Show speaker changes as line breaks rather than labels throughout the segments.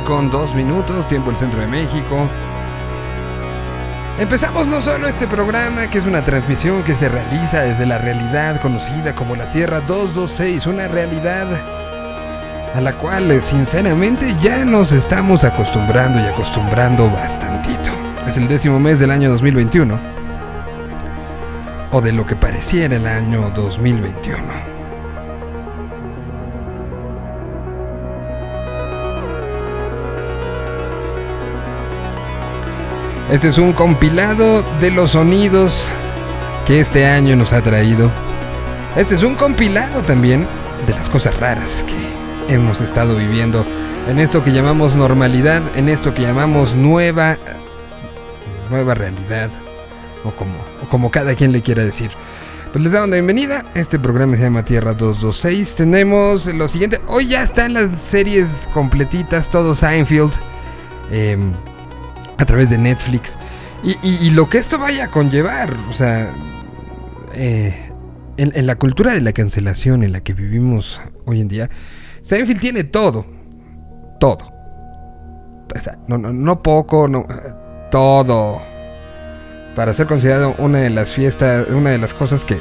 las 12 del día con 2 minutos, tiempo el centro de México. Empezamos no solo este programa, que es una transmisión que se realiza desde la realidad conocida como la Tierra 226, una realidad a la cual sinceramente ya nos estamos acostumbrando y acostumbrando bastantito. Es el décimo mes del año 2021, o de lo que pareciera el año 2021. Este es un compilado de los sonidos que este año nos ha traído. Este es un compilado también de las cosas raras que hemos estado viviendo en esto que llamamos normalidad, en esto que llamamos nueva nueva realidad o como como cada quien le quiera decir. Pues les damos la bienvenida. Este programa se llama Tierra 226. Tenemos lo siguiente. Hoy ya están las series completitas, todo Seinfeld. Eh, a través de Netflix. Y, lo que esto vaya a conllevar, o sea, eh, en, la cultura de la cancelación en la que vivimos hoy en día, Seinfeld tiene todo, todo. No, no, no poco, no, todo. Para ser considerado una de las fiestas, una de las cosas que,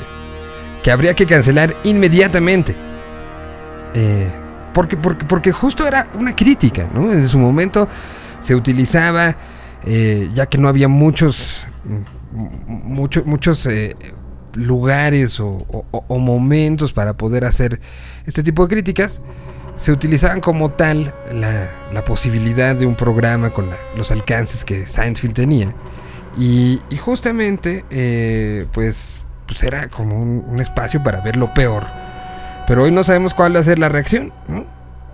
que habría que cancelar inmediatamente. Eh, porque, porque, porque justo era una crítica, ¿no? En su momento se utilizaba eh, ya que no había muchos, muchos eh, lugares o, momentos para poder hacer este tipo de críticas, se utilizaban como tal la, posibilidad de un programa con los alcances que Seinfeld tenía. Y, justamente, eh, pues, pues, era como un, espacio para ver lo peor. Pero hoy no sabemos cuál va a ser la reacción,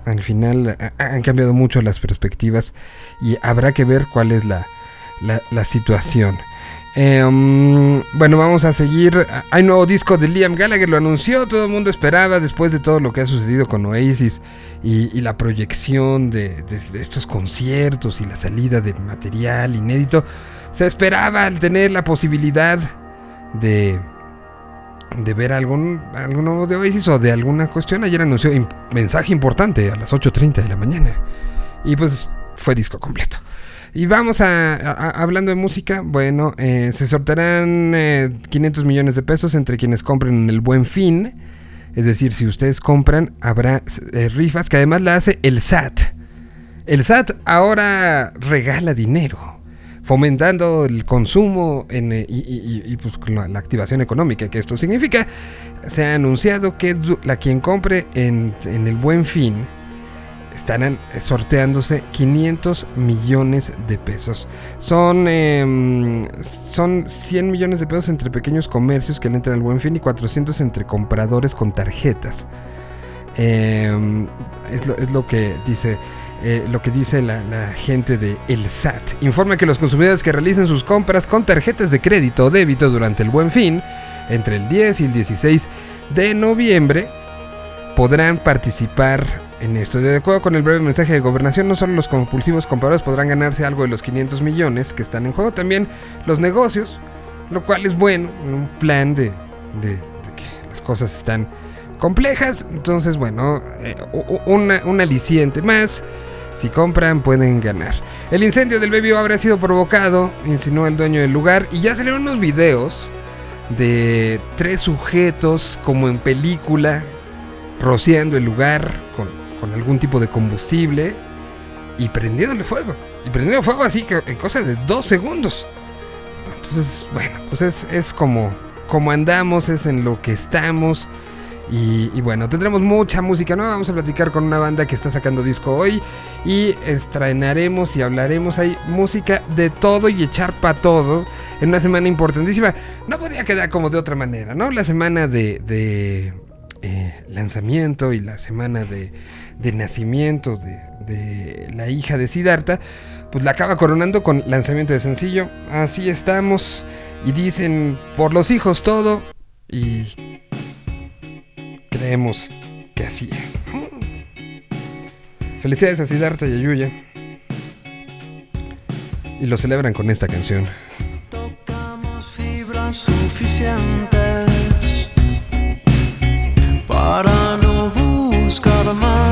Al final han cambiado mucho las perspectivas y habrá que ver cuál es la, la, situación. Em, bueno, vamos a seguir. Hay nuevo disco de Liam Gallagher, lo anunció, todo el mundo esperaba después de todo lo que ha sucedido con Oasis y, la proyección de, estos conciertos y la salida de material inédito. Se esperaba al tener la posibilidad de, de ver algún, nuevo de Oasis o de alguna cuestión. Ayer anunció un mensaje importante a las 8.30 de la mañana. Y pues fue disco completo. Y vamos a, hablando de música, bueno, eh, se sortearán 500 eh, millones de pesos entre quienes compren en el Buen Fin. Es decir, si ustedes compran, habrá eh, rifas que además la hace el SAT. El SAT ahora regala dinero, fomentando el consumo y, pues, la, activación económica que esto significa. Se ha anunciado que la quien compre en, el Buen Fin estarán sorteándose 500 millones de pesos. Son, em, son 100 millones de pesos entre pequeños comercios que le entran al buen fin y 400 entre compradores con tarjetas. Em, es, lo, que dice. Eh, lo que dice la, gente de El SAT. Informa que los consumidores que realicen sus compras con tarjetas de crédito o débito durante el buen fin, entre el 10 y el 16 de noviembre, podrán participar en esto. De acuerdo con el breve mensaje de gobernación, no solo los compulsivos compradores podrán ganarse algo de los 500 millones que están en juego, también los negocios, lo cual es bueno, un plan de, de, que las cosas están complejas. Entonces, bueno, eh, un aliciente más. Si compran, pueden ganar. El incendio del Baby habrá sido provocado, insinuó el dueño del lugar, y ya salieron unos videos de tres sujetos, como en película, rociando el lugar con con algún tipo de combustible y prendiéndole fuego. Y prendiendo fuego así que en cosa de dos segundos. Entonces, bueno, pues es, es como, como andamos, es en lo que estamos. Y, bueno, tendremos mucha música nueva. Vamos a platicar con una banda que está sacando disco hoy. Y estrenaremos y hablaremos. Hay música de todo y echar para todo. En una semana importantísima. No podía quedar como de otra manera, ¿no? La semana de, eh, lanzamiento y la semana de de nacimiento de, la hija de Siddhartha, pues la acaba coronando con lanzamiento de sencillo. Así estamos y dicen por los hijos todo y creemos que así es. Felicidades a Siddhartha y a Yuya. Y lo celebran con esta canción.
Tocamos fibras suficientes para no buscar más.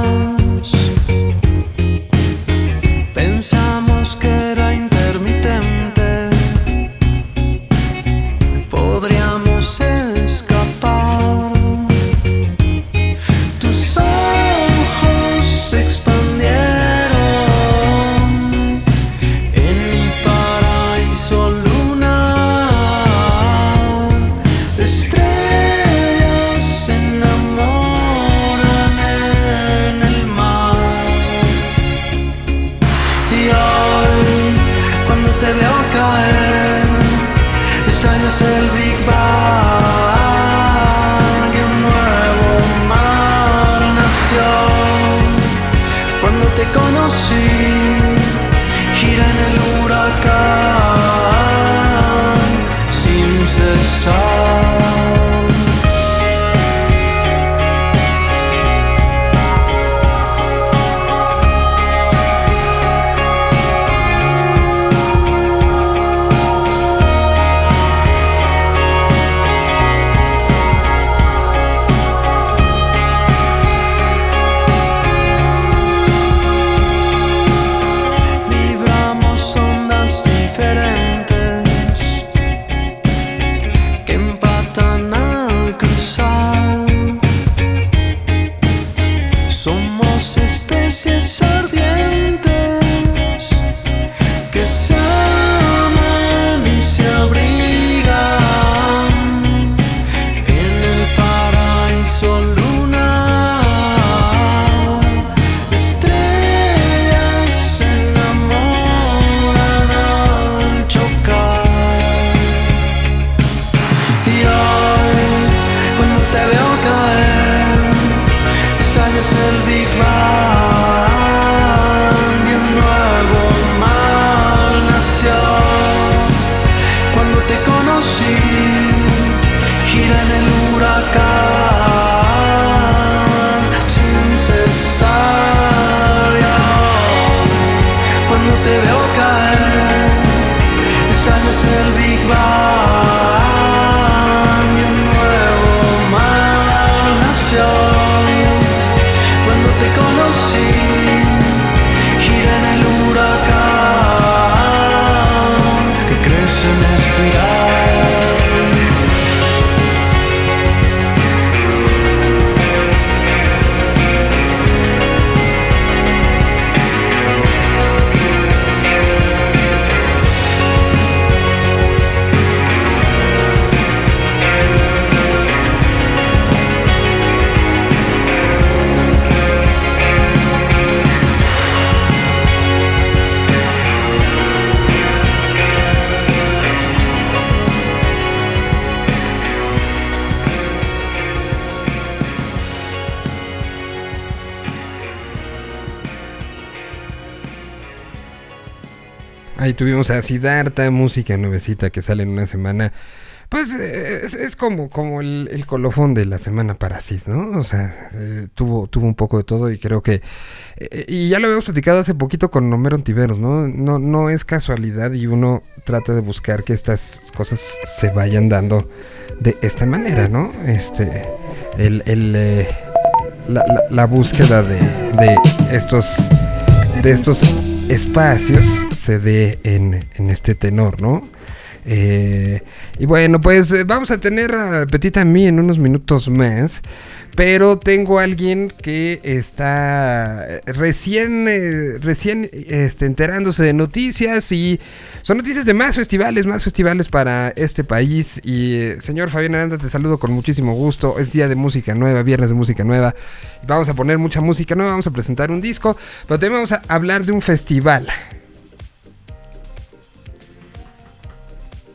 Tuvimos a música nuevecita que sale en una semana. Pues eh, es, como, como el, colofón de la semana para Sid, ¿no? O sea, eh, tuvo, tuvo un poco de todo y creo que... eh, y ya lo habíamos platicado hace poquito con Homero Ontiveros, ¿no? ¿no? No es casualidad y uno trata de buscar que estas cosas se vayan dando de esta manera, ¿no? Este, el, el, la, la- la búsqueda de, de estos de estos espacios se dé en, en este tenor, ¿no? Eh, y bueno, pues eh, vamos a tener a Petita a mí en unos minutos más. Pero tengo a alguien que está eh, recién, eh, recién este, enterándose de noticias y son noticias de más festivales, más festivales para este país. Y eh, señor Fabián Aranda, te saludo con muchísimo gusto. Es día de música nueva, viernes de música nueva. Vamos a poner mucha música nueva, vamos a presentar un disco, pero también vamos a hablar de un festival.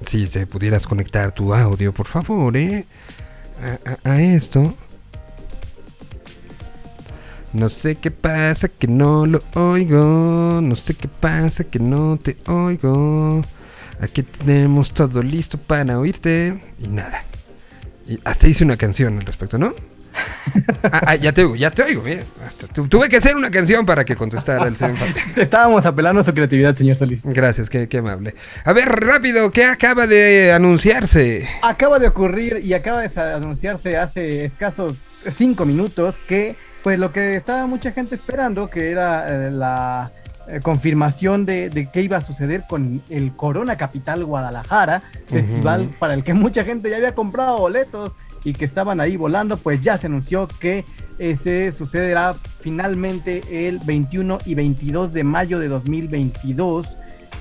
Si te pudieras conectar tu audio, por favor, ¿eh? A, a- esto. No sé qué pasa que no lo oigo. No sé qué pasa que no te oigo. Aquí tenemos todo listo para oírte. Y nada. Y hasta hice una canción al respecto, ¿no? Ah, ah, ya te oigo, ya te oigo, mira. Tuve que hacer una canción para que contestara el señor.
Estábamos apelando a su creatividad, señor Solís.
Gracias, qué, qué amable. A ver, rápido, ¿qué acaba de anunciarse?
Acaba de ocurrir y acaba de anunciarse hace escasos cinco minutos que, pues lo que estaba mucha gente esperando, que era eh, la eh, confirmación de, de qué iba a suceder con el Corona Capital Guadalajara, festival para el que mucha gente ya había comprado boletos y que estaban ahí volando, pues ya se anunció que ese sucederá finalmente el 21 y 22 de mayo de 2022.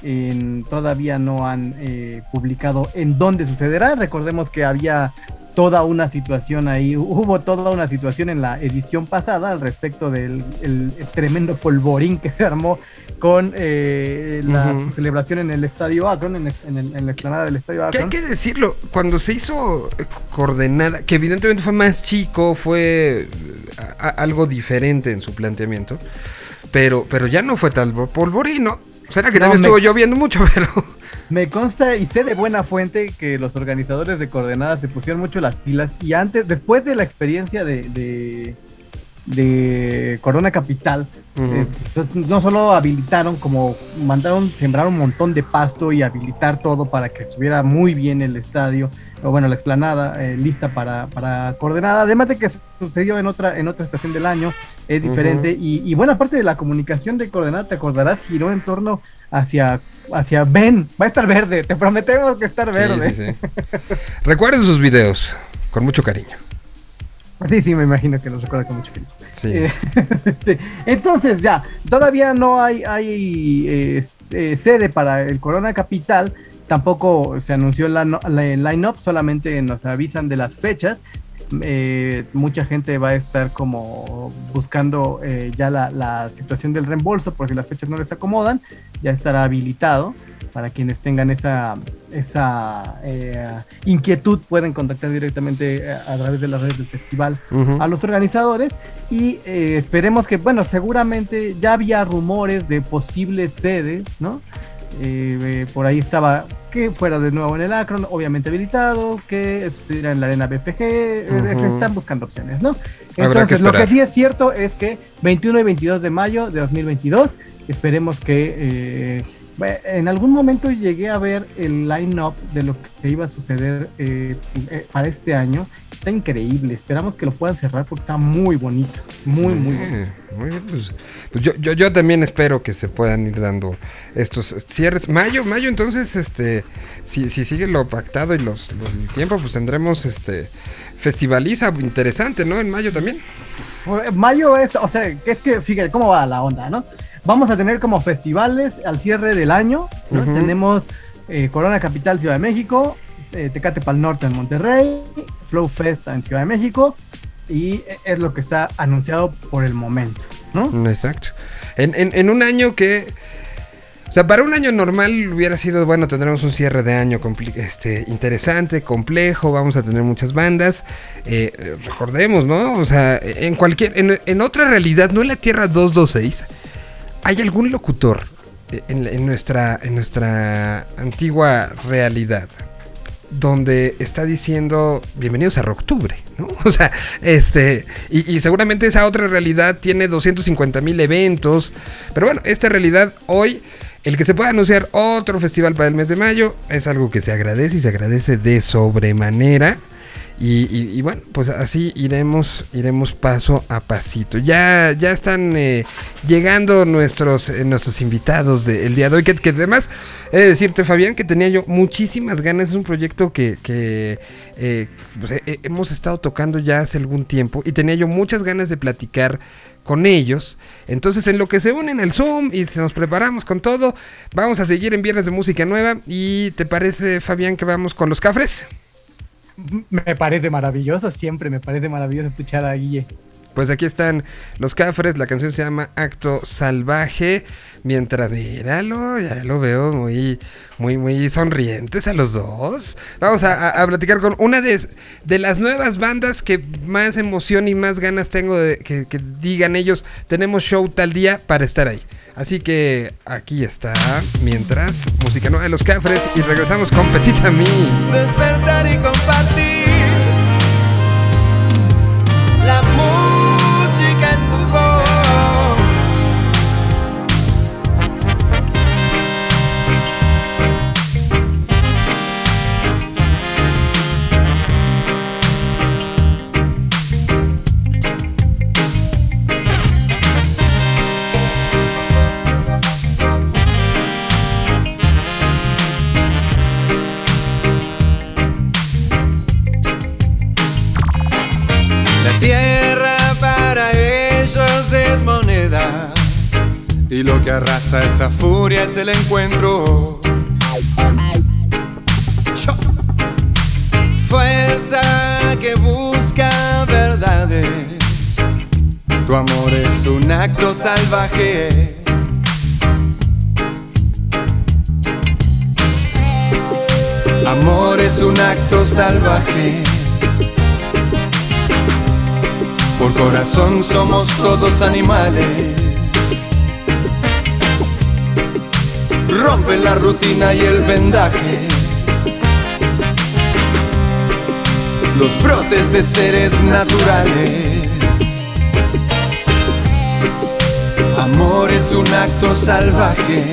En- todavía no han eh, publicado en dónde sucederá. Recordemos que había toda una situación ahí, hubo toda una situación en la edición pasada al respecto del el tremendo polvorín que se armó con eh, la celebración en el Estadio Akron, en, el- en el- en la explanada del Estadio
Que hay
Akron.
que decirlo, cuando se hizo eh, coordenada, que evidentemente fue más chico, fue eh, a- a- algo diferente en su planteamiento, pero, pero ya no fue tal polvorino. Será que
No,
también
me-
estuvo lloviendo mucho, pero...
Me consta y sé de buena fuente que los organizadores de coordenadas se pusieron mucho las pilas y antes, después de la experiencia de, de, de Corona Capital, eh, pues, no solo habilitaron, como mandaron sembrar un montón de pasto y habilitar todo para que estuviera muy bien el estadio, o bueno, la explanada eh, lista para, para coordenada, además de que sucedió en otra, en otra estación del año, es diferente, y, y buena parte de la comunicación de coordenada, te acordarás, giró en torno hacia, hacia ven, va a estar verde, te prometemos que estar
Sí,
verde.
sí, sí. Recuerden sus videos con mucho cariño.
Sí, sí, me imagino que los recuerda con mucho cariño.
Sí.
Eh, entonces ya, todavía no hay, hay eh, eh, sede para el Corona Capital, tampoco se anunció la, la- el line-up, solamente nos avisan de las fechas. Eh, mucha gente va a estar como buscando eh, ya la, la situación del reembolso porque las fechas no les acomodan, ya estará habilitado para quienes tengan esa, esa eh, inquietud pueden contactar directamente eh, a través de las redes del festival a los organizadores y eh, esperemos que, bueno, seguramente ya había rumores de posibles sedes, ¿no? Eh, por ahí estaba que fuera de nuevo en el Akron, obviamente habilitado, que estuviera en la arena BFG, eh,
Ujú.
están buscando opciones, ¿no?
Que
Entonces, lo que sí es cierto es que 21 y 22 de mayo de 2022, esperemos que eh, en algún momento llegué a ver el line-up de lo que iba a suceder eh, eh, para este año. Está increíble. Esperamos que lo puedan cerrar porque está muy bonito. Muy, muy bonito.
Eh, muy bien, pues, pues yo, yo, yo también espero que se puedan ir dando estos cierres. Mayo, mayo, entonces, este, si, si sigue lo pactado y los, los- el tiempo, pues tendremos este festivaliza interesante, ¿no? En mayo también.
Pues, Mayo es, o sea, es que, fíjate cómo va la onda, ¿no? Vamos a tener como festivales al cierre del año. Tenemos eh, Corona Capital Ciudad de México, eh, Tecate Pal Norte en Monterrey, Flow Fest en Ciudad de México, y es lo que está anunciado por el momento, ¿no?
Exacto. En, en, un año que. O sea, para un año normal hubiera sido, bueno, tendremos un cierre de año este, interesante, complejo, vamos a tener muchas bandas. Eh, recordemos, ¿no? O sea, en cualquier. En, en otra realidad, no en la Tierra 226, hay algún locutor eh, en, en nuestra, en nuestra antigua realidad donde está diciendo bienvenidos a Rocktubre, ¿no? O sea, este, y, y seguramente esa otra realidad tiene 250 mil eventos, pero bueno, esta realidad hoy, el que se pueda anunciar otro festival para el mes de mayo es algo que se agradece y se agradece de sobremanera. Y, y- y bueno, pues así iremos, iremos paso a pasito. Ya, ya están eh, llegando nuestros, eh, nuestros invitados del día de hoy. Que, además, he de decirte, Fabián, que tenía yo muchísimas ganas. Es un proyecto que, que, eh, pues, eh, eh, hemos estado tocando ya hace algún tiempo. Y tenía yo muchas ganas de platicar con ellos. Entonces, en lo que se unen al Zoom y nos preparamos con todo, vamos a seguir en Viernes de Música Nueva. ¿Y te parece, Fabián, que vamos con los cafres?
Me parece maravilloso, siempre me parece maravilloso escuchar a Guille.
Pues aquí están los cafres, la canción se llama Acto Salvaje. Mientras, míralo, ya lo veo muy, muy, muy sonrientes a los dos. Vamos a, a- platicar con una de, de las nuevas bandas que más emoción y más ganas tengo de que, que digan ellos, tenemos show tal día para estar ahí. Así que aquí está, mientras, música nueva de los cafres y regresamos con Petit Ami.
despertar y compartir. Arrasa esa furia es el encuentro. Fuerza que busca verdades. Tu amor es un acto salvaje. Amor es un acto salvaje. Por corazón somos todos animales. Rompen la rutina y el vendaje. Los brotes de seres naturales. Amor es un acto salvaje.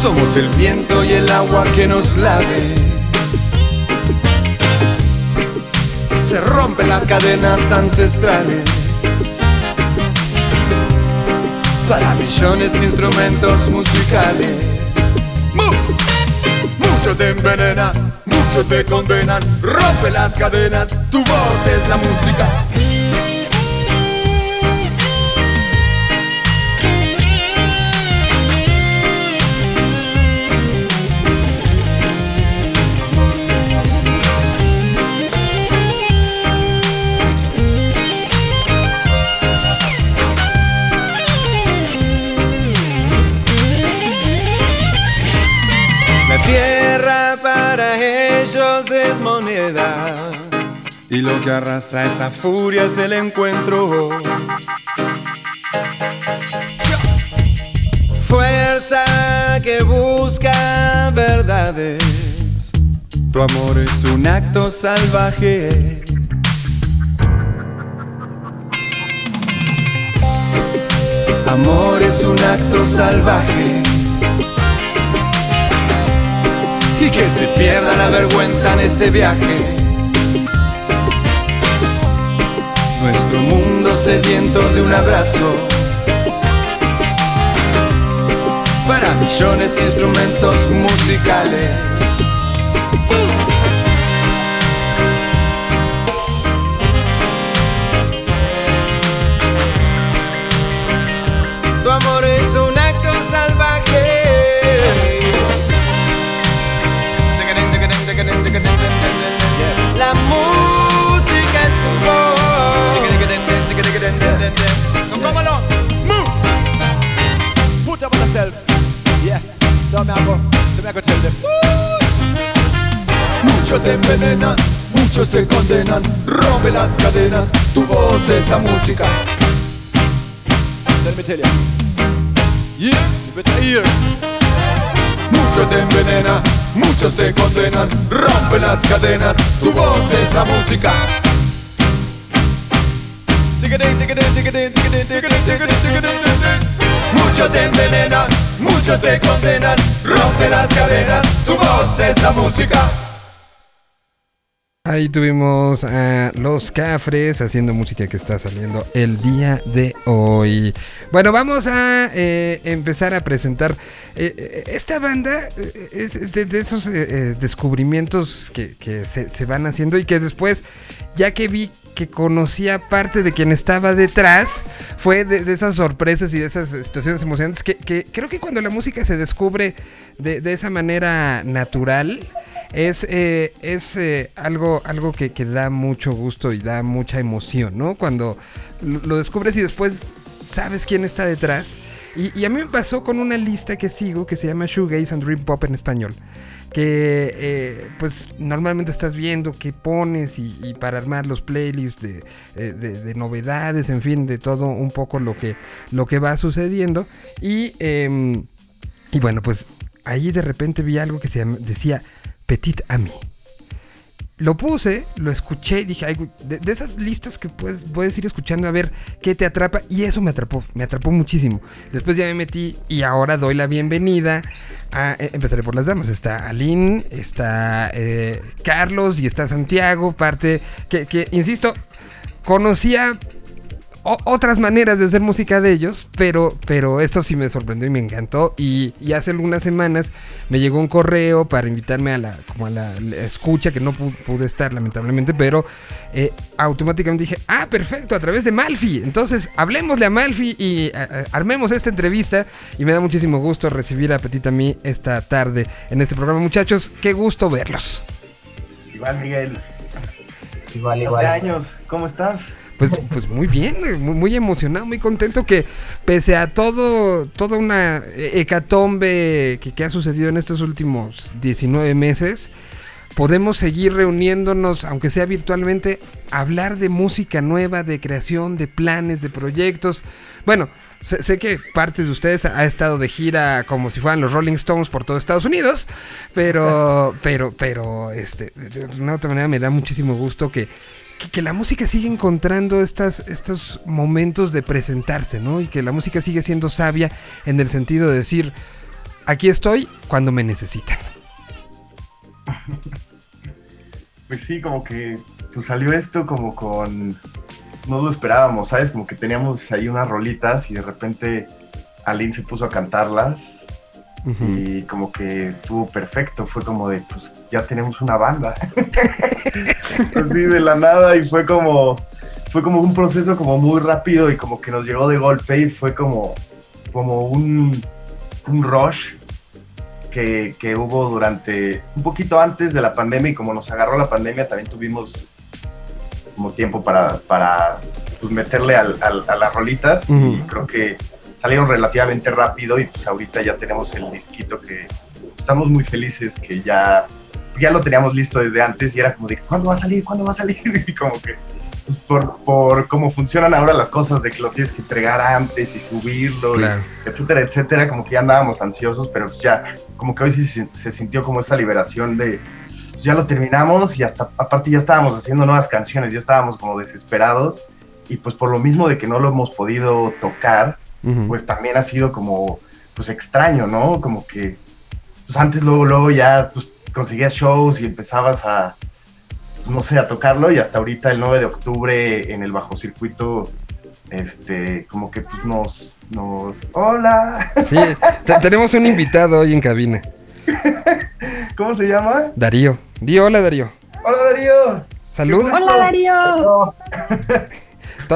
Somos el viento y el agua que nos lave. Se rompen las cadenas ancestrales. Para millones de instrumentos musicales. Muchos te envenenan, muchos te condenan. Rompe las cadenas, tu voz es la música. Y lo que arrasa esa furia es el encuentro. Fuerza que busca verdades. Tu amor es un acto salvaje. Amor es un acto salvaje. Y que se pierda la vergüenza en este viaje. Nuestro mundo sediento de un abrazo. Para millones de instrumentos musicales. Me I go. Tell me I go tell them. Muchos te envenenan, muchos te condenan. Rompe las cadenas, tu voz es la música. Muchos te envenenan, muchos te condenan, rompe las cadenas, tu voz es la música. Muchos te envenenan, muchos te condenan, rompe las cadenas, tu voz es la música.
Ahí tuvimos a Los Cafres haciendo música que está saliendo el día de hoy. Bueno, vamos a eh, empezar a presentar. eh, eh, esta banda de, esos descubrimientos que, se van haciendo y que después, ya que vi que conocía parte de quien estaba detrás, fue de, esas sorpresas y de esas situaciones emocionantes que, creo que cuando la música se descubre de, esa manera natural, es, eh, es eh, algo, algo que, da mucho gusto y da mucha emoción, ¿no? Cuando lo, descubres y después sabes quién está detrás. Y, y a mí me pasó con una lista que sigo que se llama Shoegaze and Dream Pop en español. Que eh, pues normalmente estás viendo qué pones y, para armar los playlists de, eh, de- de novedades, en fin, de todo un poco lo que, lo que va sucediendo. Y, em, y bueno, pues ahí de repente vi algo que se decía Petit Ami. Lo puse, lo escuché dije, de, esas listas que puedes, puedes ir escuchando a ver qué te atrapa. Y eso me atrapó, me atrapó muchísimo. Después ya me metí y ahora doy la bienvenida a... eh, empezaré por las damas. Está Aline, está eh, Carlos y está Santiago, parte que, que, insisto, conocía otras maneras de hacer música de ellos, pero, pero esto sí me sorprendió y me encantó. Y, y hace algunas semanas me llegó un correo para invitarme a la, como a la, la escucha, que no pu- pude estar lamentablemente, pero eh, automáticamente dije, ah, perfecto, a través de Malfi. Entonces, hablemosle a Malfi y a- a- armemos esta entrevista. Y me da muchísimo gusto recibir a Petit a mí esta tarde en este programa. Muchachos, qué gusto verlos.
Igual, Miguel.
Igual,
Hace
igual.
años. ¿Cómo estás?
Pues, pues muy bien, muy, emocionado, muy contento que pese a todo, toda una hecatombe que, ha sucedido en estos últimos 19 meses, podemos seguir reuniéndonos, aunque sea virtualmente, hablar de música nueva, de creación, de planes, de proyectos. Bueno, sé, sé que partes de ustedes ha estado de gira como si fueran los Rolling Stones por todo Estados Unidos, pero, pero, pero, este, de una otra manera me da muchísimo gusto que, que, la música sigue encontrando estas, estos momentos de presentarse, ¿no? Y que la música sigue siendo sabia en el sentido de decir, aquí estoy cuando me necesitan.
Pues sí, como que pues salió esto como con... No lo esperábamos, ¿sabes? Como que teníamos ahí unas rolitas y de repente Aline se puso a cantarlas y como que estuvo perfecto. Fue como de, pues ya tenemos una banda. Así de la nada y fue como... Fue como un proceso como muy rápido y como que nos llegó de golpe y fue como, como un, un rush que, que, hubo durante un poquito antes de la pandemia y como nos agarró la pandemia también tuvimos como tiempo para, para pues, meterle al, al, a las rolitas uh -huh. y creo que salieron relativamente rápido y pues ahorita ya tenemos el disquito que estamos muy felices que ya, ya lo teníamos listo desde antes y era como de ¿cuándo va a salir? ¿cuándo va a salir? y como que pues, por, por cómo funcionan ahora las cosas de que lo tienes que entregar antes y subirlo, claro. y etcétera, etcétera, como que ya andábamos ansiosos, pero pues ya, como que hoy sí se, se sintió como esta liberación de, pues ya lo terminamos y hasta, aparte ya estábamos haciendo nuevas canciones, ya estábamos como desesperados y pues por lo mismo de que no lo hemos podido tocar, uh -huh. pues también ha sido como, pues extraño, ¿no? Como que, pues antes luego, luego ya, pues conseguías shows y empezabas a no sé, a tocarlo y hasta ahorita el 9 de octubre en el bajo circuito este, como que pues nos, nos, hola.
Sí, tenemos un invitado hoy en cabina.
¿Cómo se llama?
Darío. Di hola, Darío.
Hola, Darío.
Saludos.
Hola, Darío.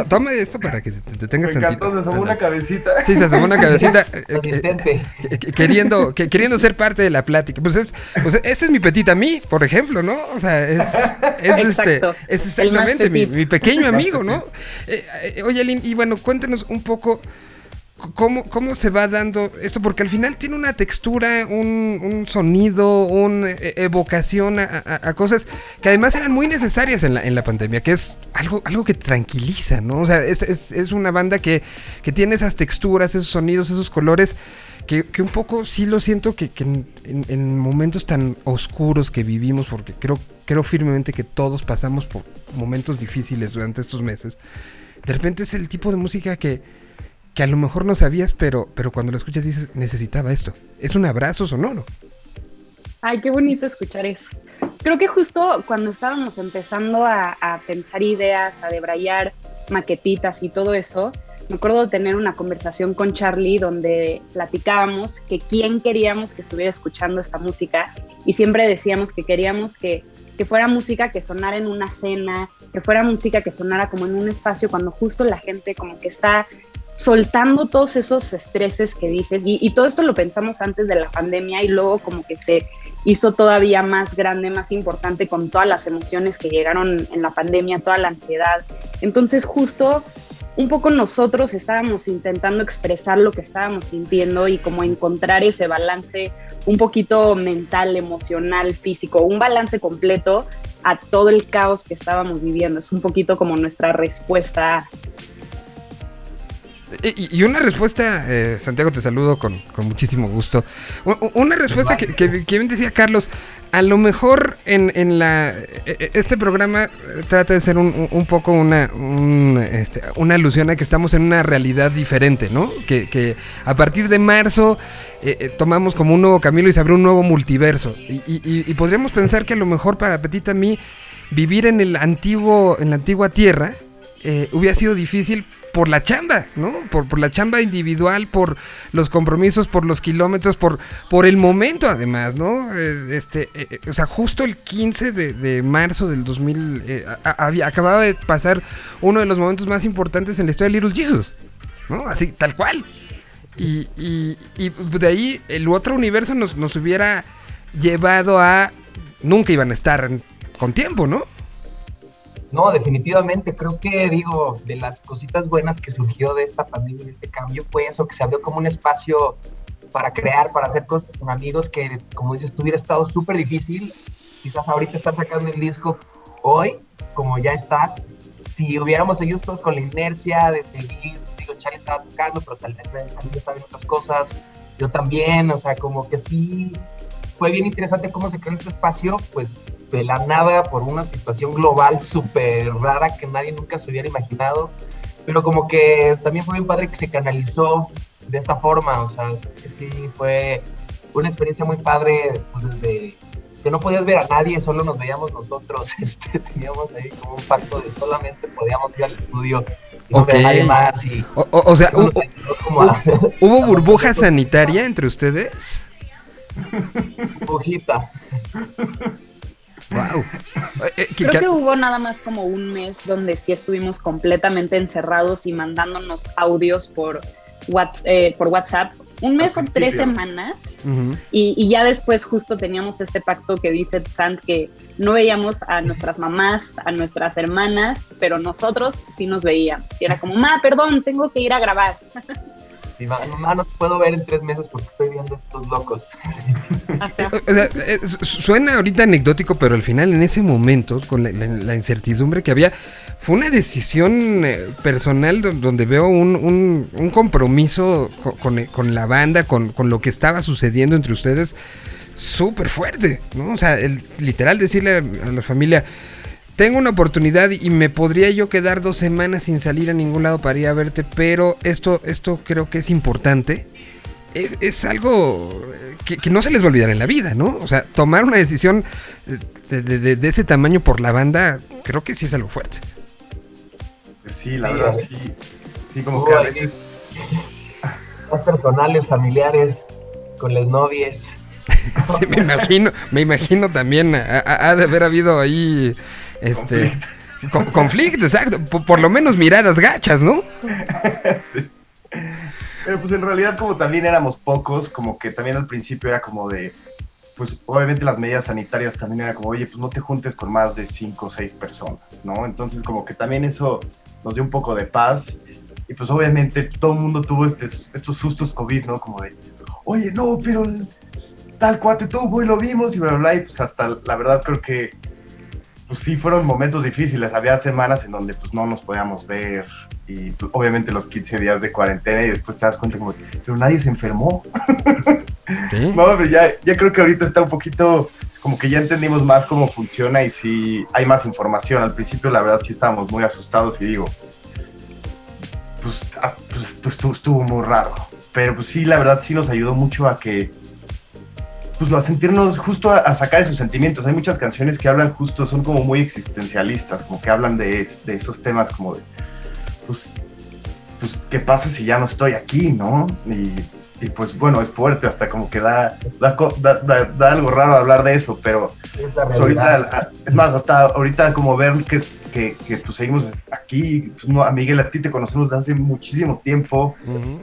Toma esto para que te, te tengas
Me encantó, se asomó una cabecita.
Sí, se asomó una cabecita.
Asistente.
Eh, eh, queriendo, que, queriendo ser parte de la plática. Pues es, pues ese es mi petita a mí, por ejemplo, ¿no? O sea, es, es este, es exactamente mi, mi, pequeño amigo, ¿no? Eh, eh, oye, Aline, y bueno, cuéntanos un poco ¿Cómo, ¿Cómo se va dando esto? Porque al final tiene una textura, un, un sonido, una evocación a, a, a, cosas que además eran muy necesarias en la, en la pandemia, que es algo, algo que tranquiliza, ¿no? O sea, es, es, es una banda que, que, tiene esas texturas, esos sonidos, esos colores, que, que un poco sí lo siento que, que en, en, en, momentos tan oscuros que vivimos, porque creo, creo firmemente que todos pasamos por momentos difíciles durante estos meses, de repente es el tipo de música que que a lo mejor no sabías, pero, pero cuando lo escuchas dices, necesitaba esto. Es un abrazo sonoro.
Ay, qué bonito escuchar eso. Creo que justo cuando estábamos empezando a, pensar ideas, a debrayar maquetitas y todo eso, me acuerdo de tener una conversación con Charlie donde platicábamos que quién queríamos que estuviera escuchando esta música y siempre decíamos que queríamos que, que fuera música que sonara en una cena, que fuera música que sonara como en un espacio cuando justo la gente como que está soltando todos esos estreses que dices y, todo esto lo pensamos antes de la pandemia y luego como que se hizo todavía más grande, más importante con todas las emociones que llegaron en la pandemia, toda la ansiedad. Entonces justo un poco nosotros estábamos intentando expresar lo que estábamos sintiendo y como encontrar ese balance un poquito mental, emocional, físico, un balance completo a todo el caos que estábamos viviendo. Es un poquito como nuestra respuesta
y, y, una respuesta, eh, Santiago, te saludo con, con muchísimo gusto. Una respuesta que, que, bien decía Carlos, a lo mejor en, en la este programa trata de ser un, un poco una, un, este, una alusión a que estamos en una realidad diferente, ¿no? Que, que a partir de marzo eh, eh, tomamos como un nuevo camino y se abre un nuevo multiverso. Y, y, y podríamos pensar que a lo mejor para Petit a mí vivir en el antiguo, en la antigua tierra, eh, hubiera sido difícil por la chamba, ¿no? Por, la chamba individual, por los compromisos, por los kilómetros, por, el momento además, ¿no? Eh, este, eh, o sea, justo el 15 de, marzo del 2000 eh, a, había, acababa de pasar uno de los momentos más importantes en la historia de Little Jesus, ¿no? Así, tal cual. Y, y, y de ahí el otro universo nos, nos hubiera llevado a... Nunca iban a estar con tiempo, ¿no?
No, definitivamente, creo que digo, de las cositas buenas que surgió de esta pandemia, de este cambio, fue eso, que se abrió como un espacio para crear, para hacer cosas con amigos que, como dices, hubiera estado súper difícil. Quizás ahorita estar sacando el disco hoy, como ya está, si hubiéramos seguido todos con la inercia de seguir, digo, Charlie estaba tocando, pero tal vez también estaba en otras cosas, yo también, o sea, como que sí, fue bien interesante cómo se creó este espacio, pues de la nada, por una situación global súper rara que nadie nunca se hubiera imaginado, pero como que también fue bien padre que se canalizó de esta forma, o sea, sí fue una experiencia muy padre, pues desde que no podías ver a nadie, solo nos veíamos nosotros, este, teníamos ahí como un pacto de solamente podíamos ir al estudio y no ver a nadie más y
O, o- o sea,
eso nos
¿hu-
ayudó como a-
¿hubo burbuja sanitaria entre ustedes?
Bujita.
Wow. Eh, que-
Creo
que-
hubo nada más como un mes donde sí estuvimos completamente encerrados y mandándonos audios por, Whats- eh, por WhatsApp. Un mes o tres semanas. Y, y ya después justo teníamos este pacto que dice Sant que no veíamos a nuestras mamás, a nuestras hermanas, pero nosotros sí nos veíamos. Y era como, ma, perdón, tengo que ir a grabar.
Ma- mamá no te puedo ver en tres meses porque estoy viendo estos locos.
Eh, suena ahorita anecdótico, pero al final en ese momento, con la, incertidumbre que había, fue una decisión eh, personal do- donde veo un, compromiso co- con, la banda, con, lo que estaba sucediendo entre ustedes, súper fuerte. O sea, literal decirle a la familia, tengo una oportunidad y me podría yo quedar dos semanas sin salir a ningún lado para ir a verte, pero esto, esto creo que es importante es, es algo eh, que, que no se les va a olvidar en la vida, ¿no? O sea, tomar una decisión eh, de, de- de- de ese tamaño por la banda, creo que sí es algo fuerte.
Sí, la
Sí,
verdad, sí. Sí, como que a veces.
Más personales, familiares, con las novias.
Sí, me imagino, me imagino también, ha de haber habido ahí este con- conflicto, exacto. Por, por lo menos miradas gachas, ¿no?
Sí. Pero pues en realidad como también éramos pocos, como que también al principio era como de, pues obviamente las medidas sanitarias también era como, oye, pues no te juntes con más de cinco o seis personas, ¿no? Entonces como que también eso nos dio un poco de paz y pues obviamente todo el mundo tuvo este- estos sustos COVID, ¿no? Como de, oye, no, pero el- tal cuate tuvo y lo vimos y bla, bla, bla, y pues hasta la verdad creo que pues sí fueron momentos difíciles. Había semanas en donde pues no nos podíamos ver y pues, obviamente los 15 días de cuarentena y después te das cuenta como, pero nadie se enfermó.
Sí.
No, pero ya, ya creo que ahorita está un poquito como que ya entendimos más cómo funciona y sí hay más información. Al principio la verdad sí estábamos muy asustados y digo, pues, ah, pues estuvo, estuvo muy raro. Pero pues sí, la verdad sí nos ayudó mucho a que, pues a sentirnos justo a, a sacar esos sentimientos. Hay muchas canciones que hablan justo, son como muy existencialistas, como que hablan de, de esos temas como de, pues, pues, ¿qué pasa si ya no estoy aquí, no? Y, y, pues bueno, es fuerte, hasta como que da, da, co- da- da- da algo raro hablar de eso, pero
Es la
pues ahorita,
realidad.
a- es más, hasta ahorita como ver que, que, que pues seguimos aquí, pues, no, a Miguel, a ti te conocemos desde hace muchísimo tiempo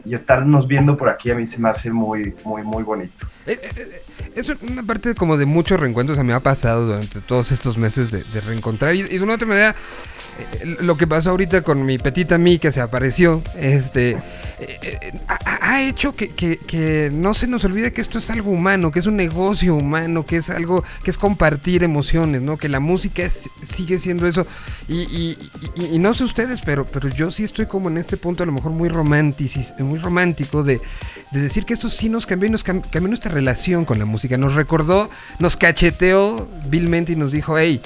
y estarnos viendo por aquí a mí se me hace muy, muy, muy bonito.
Eh, eh, eh, Es una parte como de muchos reencuentros. A mí me ha pasado durante todos estos meses de, de reencontrar. Y, y de una otra manera, lo que pasó ahorita con mi petita mí que se apareció, este, eh, eh, ha, hecho que, que- que no se nos olvide que esto es algo humano, que es un negocio humano, que es algo, que es compartir emociones, ¿no? Que la música sigue siendo eso. Y, y- y- y no sé ustedes, pero, pero yo sí estoy como en este punto a lo mejor muy muy romántico de, de decir que esto sí nos cambió y nos cam- cambió nuestra relación con la música. Nos recordó, nos cacheteó vilmente y nos dijo, hey,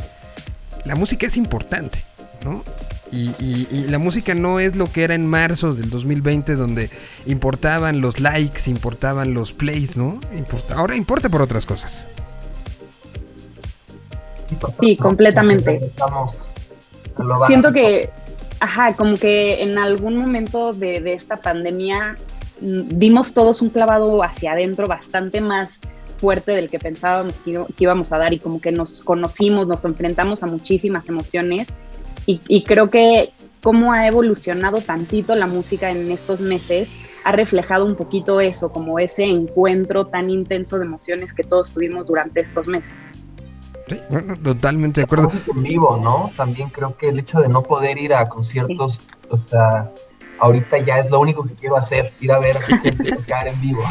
la música es importante, ¿no? Y, y- y la música no es lo que era en marzo del 2020, donde importaban los likes, importaban los plays, ¿no? Importa- ahora importa por otras cosas.
Sí, completamente. Siento que, ajá, como que en algún momento de, de esta pandemia mm, dimos todos un clavado hacia adentro bastante más fuerte del que pensábamos que, iba- que íbamos a dar y como que nos conocimos, nos enfrentamos a muchísimas emociones y, y creo que cómo ha evolucionado tantito la música en estos meses ha reflejado un poquito eso, como ese encuentro tan intenso de emociones que todos tuvimos durante estos meses.
Sí, bueno, totalmente de acuerdo.
música en vivo, ¿no? También creo que el hecho de no poder ir a conciertos, o sea, ahorita ya es lo único que quiero hacer, ir a ver a gente tocar en vivo.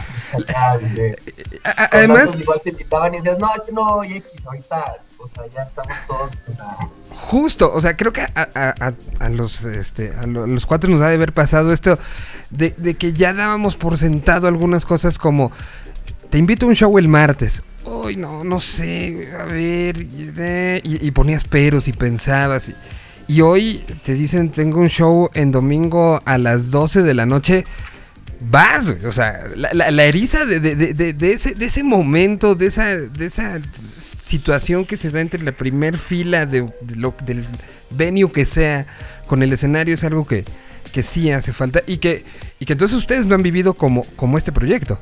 De- con
Además,
igual te invitaban y decías, no, este no, y X, ahorita, o sea, ya estamos todos,
Justo, o sea, creo que a, a- a- los, este, a lo- los cuatro nos ha de haber pasado esto de, de que ya dábamos por sentado algunas cosas como te invito a un show el martes. Uy, no, no sé, a ver, y, eh, y- y ponías peros y pensabas. Y, y hoy te dicen, tengo un show en domingo a las 12 de la noche. Vas, o sea, la, la- la eriza de, de- de- de- ese, de ese momento, de esa, de esa situación que se da entre la primer fila de, lo- del venue que sea con el escenario es algo que, que sí hace falta y que, y que entonces ustedes lo han vivido como, como este proyecto.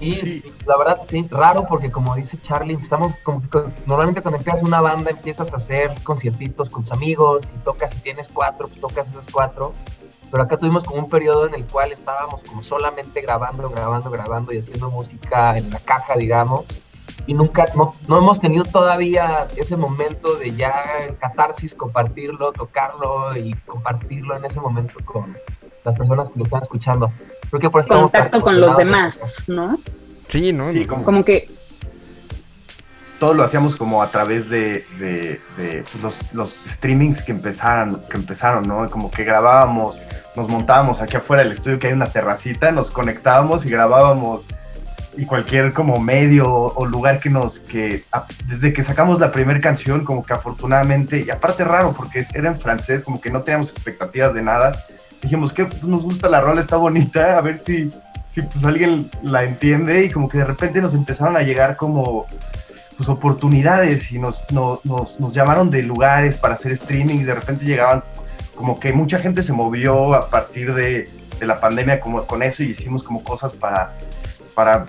Y
Sí.
la verdad, sí, raro porque como dice Charlie, empezamos como que normalmente cuando empiezas una banda empiezas a hacer conciertitos con tus amigos y tocas, si tienes cuatro, pues tocas esos cuatro. Pero acá tuvimos como un periodo en el cual estábamos como solamente grabando, grabando, grabando y haciendo música en la caja, digamos. Y nunca, no, no hemos tenido todavía ese momento de ya el catarsis, compartirlo, tocarlo y compartirlo en ese momento con las personas que lo están escuchando. Creo que por
Contacto con los demás. ¿no?
Sí, ¿no?
Sí, como,
Como que
todo lo hacíamos como a través de, pues, los, los streamings que empezaron, que empezaron, ¿no? Como que grabábamos, nos montábamos aquí afuera del estudio que hay una terracita, nos conectábamos y grabábamos y cualquier como medio o, lugar que nos, que desde que sacamos la primera canción, como que afortunadamente, y aparte raro porque era en francés, como que no teníamos expectativas de nada, dijimos que pues, nos gusta la rola, está bonita, a ver si, si pues alguien la entiende y como que de repente nos empezaron a llegar como pues, oportunidades y nos, nos, nos, nos llamaron de lugares para hacer streaming y de repente llegaban como que mucha gente se movió a partir de, de la pandemia como con eso y hicimos como cosas para, para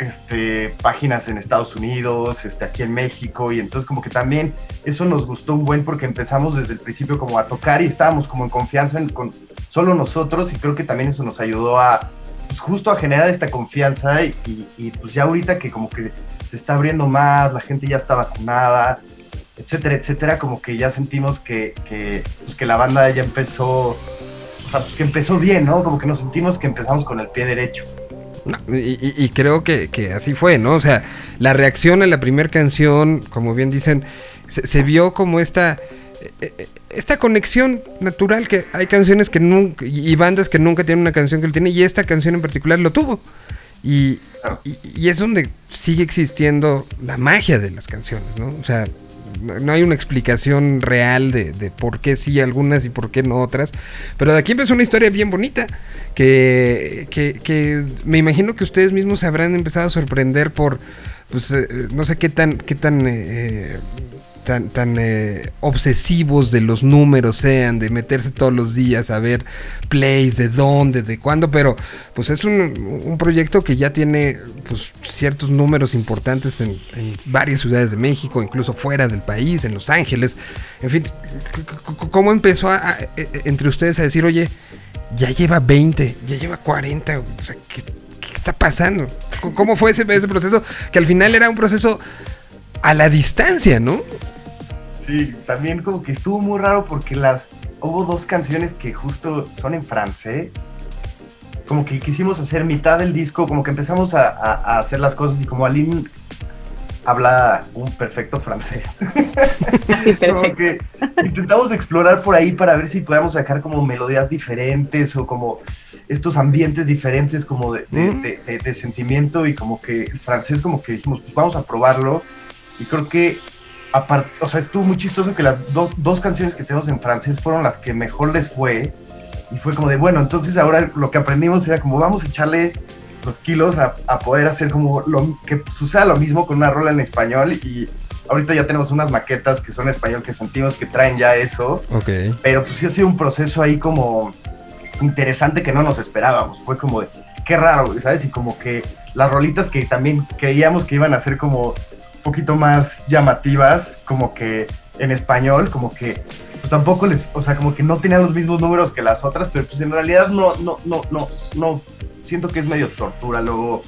este, páginas en Estados Unidos, este, aquí en México y entonces como que también eso nos gustó un buen porque empezamos desde el principio como a tocar y estábamos como en confianza en- con solo nosotros y creo que también eso nos ayudó a pues justo a generar esta confianza y, y- y, pues ya ahorita que como que se está abriendo más, la gente ya está vacunada, etcétera, etcétera, como que ya sentimos que, que, pues que la banda ya empezó, o sea, pues que empezó bien, ¿no? Como que nos sentimos que empezamos con el pie derecho.
Y, creo que, que así fue, ¿no? O sea, la reacción a la primera canción, como bien dicen, se, vio como esta, eh, eh, esta conexión natural que hay canciones que nunca, y bandas que nunca tienen una canción que lo tiene, y esta canción en particular lo tuvo. Y, y- y es donde sigue existiendo la magia de las canciones, ¿no? O sea, no no hay una explicación real de, de por qué sí algunas y por qué no otras. Pero de aquí empezó una historia bien bonita. Que, que, que me imagino que ustedes mismos se habrán empezado a sorprender por, pues, eh, no sé qué tan, qué tan, eh, eh, tan, tan eh, obsesivos de los números sean, de meterse todos los días a ver plays, de dónde, de cuándo, pero pues es un, un proyecto que ya tiene pues, ciertos números importantes en, varias ciudades de México, incluso fuera del país, en Los Ángeles. En fin, ¿cómo empezó a- a- e- entre ustedes a decir, oye, ya lleva 20, ya lleva 40, o sea, ¿qué, qué está pasando? ¿Cómo fue ese, ese proceso? Que al final era un proceso a la distancia, ¿no?
Sí, también como que estuvo muy raro porque las hubo dos canciones que justo son en francés. Como que quisimos hacer mitad del disco, como que empezamos a, a- a hacer las cosas y como Aline habla un perfecto francés. Como que intentamos explorar por ahí para ver si podíamos sacar como melodías diferentes o como estos ambientes diferentes como de, de- de- de- sentimiento y como que el francés como que dijimos pues vamos a probarlo y creo que aparte, o sea, estuvo muy chistoso que las dos, dos canciones que tenemos en francés fueron las que mejor les fue. Y fue como de bueno, entonces ahora lo que aprendimos era como vamos a echarle los kilos a, a poder hacer como lo, que suceda lo mismo con una rola en español y ahorita ya tenemos unas maquetas que son en español que sentimos que traen ya eso,
Ok.
pero pues sí ha sido un proceso ahí como interesante que no nos esperábamos, fue como de qué raro, ¿sabes? Y como que las rolitas que también creíamos que iban a ser como un poquito más llamativas, como que en español, como que pues tampoco les, o sea, como que no tenían los mismos números que las otras, pero pues en realidad no, no, no, no, no, siento que es medio tortura luego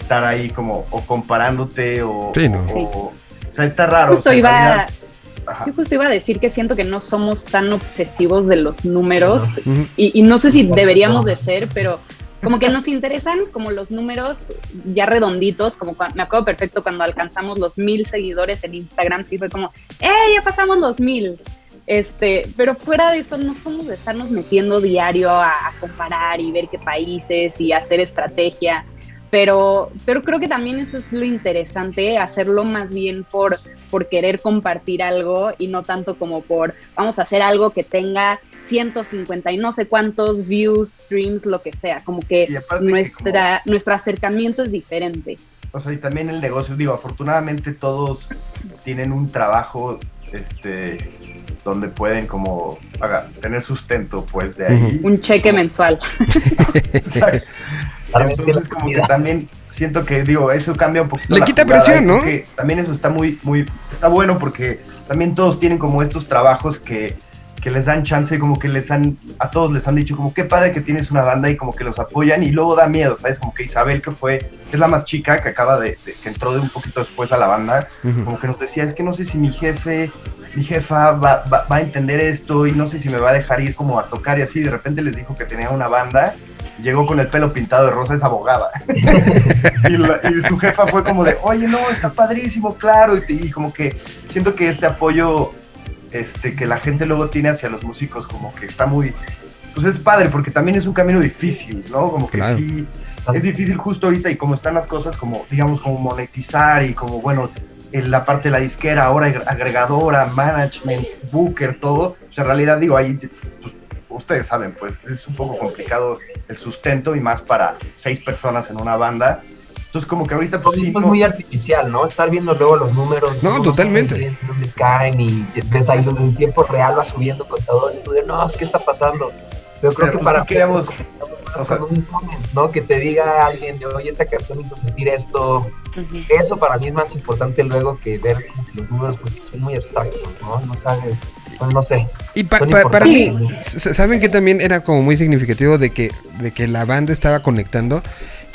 estar ahí como o comparándote o,
Sí, ¿no?
o, o sea, está raro.
Justo
o sea, en
iba,
realidad- ajá.
yo justo iba a decir que siento que no somos tan obsesivos de los números y, y no sé si deberíamos de ser, pero como que nos interesan como los números ya redonditos, como me acuerdo perfecto cuando alcanzamos los mil seguidores en Instagram, sí fue como, ¡eh, ya pasamos los mil! Este, pero fuera de eso, no somos de estarnos metiendo diario a, a comparar y ver qué países y hacer estrategia. Pero, pero creo que también eso es lo interesante, hacerlo más bien por, por querer compartir algo y no tanto como por vamos a hacer algo que tenga 150 y no sé cuántos views, streams, lo que sea. Como que nuestra, nuestro acercamiento es diferente.
O sea, y también el negocio, digo, afortunadamente todos tienen un trabajo este donde pueden como tener sustento pues de ahí.
Un cheque mensual.
Entonces como que también siento que digo, eso cambia un poquito.
Le quita presión, ¿no?
También eso está muy, muy, está bueno porque también todos tienen como estos trabajos que que les dan chance, como que les han, a todos les han dicho como qué padre que tienes una banda y como que los apoyan y luego da miedo, ¿sabes? Como que Isabel, que fue, que es la más chica, que acaba de, que entró de un poquito después a la banda, como que nos decía, es que no sé si mi jefe, mi jefa va, va, a entender esto y no sé si me va a dejar ir como a tocar y así, de repente les dijo que tenía una banda llegó con el pelo pintado de rosa, es abogada. y, su jefa fue como de, oye, no, está padrísimo, claro. y, como que siento que este apoyo este, que la gente luego tiene hacia los músicos, como que está muy, pues es padre, porque también es un camino difícil, ¿no? Como que sí, es difícil justo ahorita y como están las cosas, como, digamos, como monetizar y como, bueno, en la parte de la disquera, ahora agregadora, management, booker, todo, pues en realidad digo, ahí, pues, ustedes saben, pues es un poco complicado el sustento y más para seis personas en una banda. Entonces, como que ahorita
pues, sí, es muy artificial, ¿no? Estar viendo luego los números.
No, totalmente.
Donde caen y ves ahí donde en tiempo real va subiendo contador y tú dices, no, ¿qué está pasando? Pero creo que para
queremos
o sea, un ¿no? Que te diga alguien de, oye, esta canción hizo sentir esto. Eso para mí es más importante luego que ver los números porque son muy abstractos, ¿no? No sabes, pues, no sé.
Y para mí, ¿saben que también era como muy significativo de que, de que la banda estaba conectando?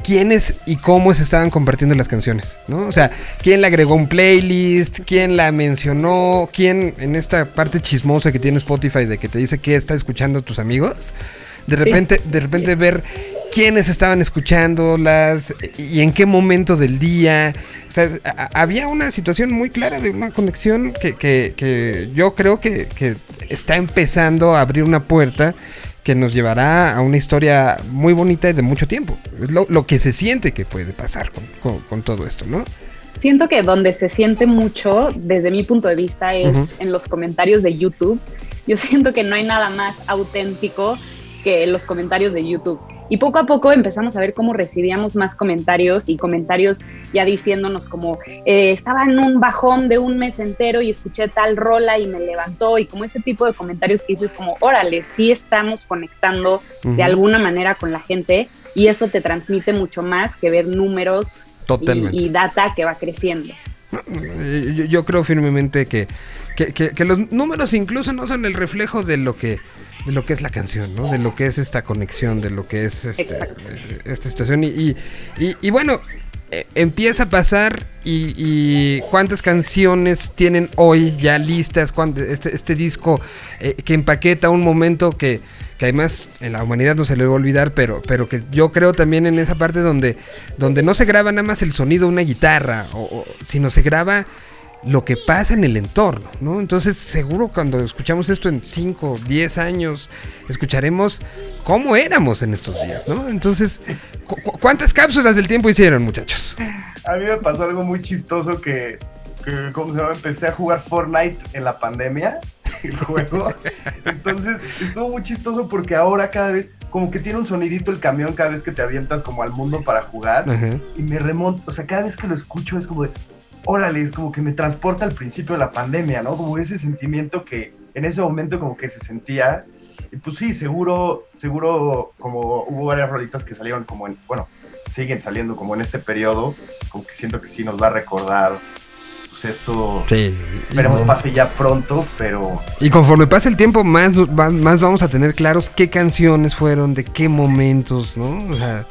quiénes y cómo se estaban compartiendo las canciones, ¿no? O sea, quién le agregó un playlist, quién la mencionó, quién en esta parte chismosa que tiene Spotify de que te dice qué está escuchando tus amigos, de repente, de repente ver quiénes estaban escuchándolas y en qué momento del día. O sea, había una situación muy clara de una conexión que, que, que yo creo que, que está empezando a abrir una puerta que nos llevará a una historia muy bonita y de mucho tiempo. Es lo, que se siente que puede pasar con, todo esto, ¿no?
Siento que donde se siente mucho, desde mi punto de vista, es en los comentarios de YouTube. Yo siento que no hay nada más auténtico que los comentarios de YouTube. Y poco a poco empezamos a ver cómo recibíamos más comentarios y comentarios ya diciéndonos como eh, estaba en un bajón de un mes entero y escuché tal rola y me levantó y como ese tipo de comentarios que dices como órale, sí estamos conectando de alguna manera con la gente y eso te transmite mucho más que ver números y, data que va creciendo.
Yo, creo firmemente que, que los números incluso no son el reflejo de lo que de lo que es la canción, ¿no? De lo que es esta conexión, de lo que es este, esta situación. Y, y, bueno, eh, empieza a pasar y, cuántas canciones tienen hoy ya listas, este, este disco eh, que empaqueta un momento que, además en la humanidad no se le va a olvidar, pero, pero que yo creo también en esa parte donde, donde no se graba nada más el sonido de una guitarra, sino se graba lo que pasa en el entorno, ¿no? Entonces, seguro cuando escuchamos esto en 5, 10 años, escucharemos cómo éramos en estos días, ¿no? Entonces, ¿cuántas cápsulas del tiempo hicieron, muchachos?
A mí me pasó algo muy chistoso que, que ¿cómo se llama? Empecé a jugar Fortnite en la pandemia, el juego. Entonces, estuvo muy chistoso porque ahora cada vez como que tiene un sonidito el camión cada vez que te avientas como al mundo para jugar y me remonto, o sea, cada vez que lo escucho es como de, órale, es como que me transporta al principio de la pandemia, ¿no? Como ese sentimiento que en ese momento como que se sentía. Y pues sí, seguro, seguro como hubo varias rolitas que salieron como en, bueno, siguen saliendo como en este periodo, como que siento que sí nos va a recordar pues esto sí, esperemos pase ya pronto, pero...
Y conforme pase el tiempo, más, más vamos a tener claros qué canciones fueron, de qué momentos, ¿no? O sea,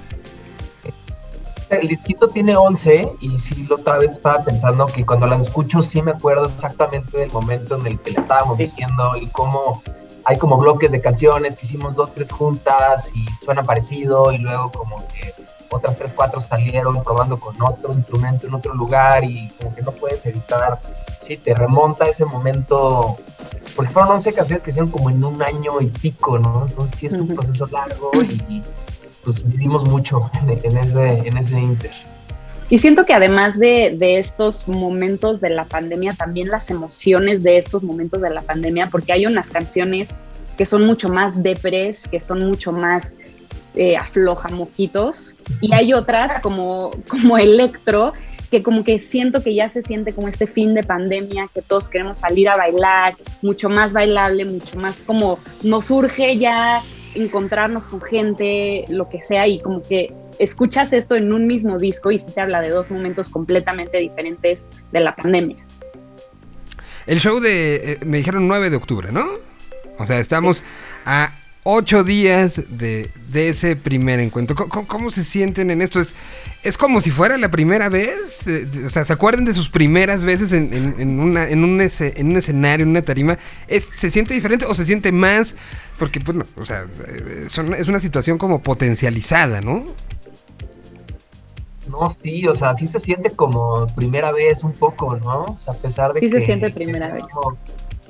el disquito tiene 11 y sí, la otra vez estaba pensando que cuando las escucho sí me acuerdo exactamente del momento en el que le estábamos diciendo y cómo hay como bloques de canciones que hicimos dos, tres juntas y suena parecido y luego como que otras tres, cuatro salieron probando con otro instrumento en otro lugar y como que no puedes evitar, sí, te remonta ese momento, porque fueron 11 canciones que hicieron como en un año y pico, ¿no? Entonces sí es un proceso largo y pues vivimos mucho en, en ese, en ese inter.
Y siento que además de, de, estos momentos de la pandemia, también las emociones de estos momentos de la pandemia, porque hay unas canciones que son mucho más depres, que son mucho más eh, aflojamoquitos, y hay otras como, como Electro, que como que siento que ya se siente como este fin de pandemia, que todos queremos salir a bailar, mucho más bailable, mucho más como nos surge ya encontrarnos con gente, lo que sea, y como que escuchas esto en un mismo disco y se te habla de dos momentos completamente diferentes de la pandemia.
El show de, eh, me dijeron 9 de octubre, ¿no? O sea, estamos a ocho días de, de, ese primer encuentro. ¿Cómo, ¿Cómo, se sienten en esto? ¿Es, es como si fuera la primera vez? Eh, o sea, ¿se acuerdan de sus primeras veces en, en, en una, en, un ese, en un escenario, en una tarima? ¿Es, ¿Se siente diferente o se siente más? Porque, pues, no, o sea, son, es una situación como potencializada, ¿no?
No, sí, o sea, sí se siente como primera vez un poco, ¿no? O sea, a pesar de
sí
que...
se siente primera vez.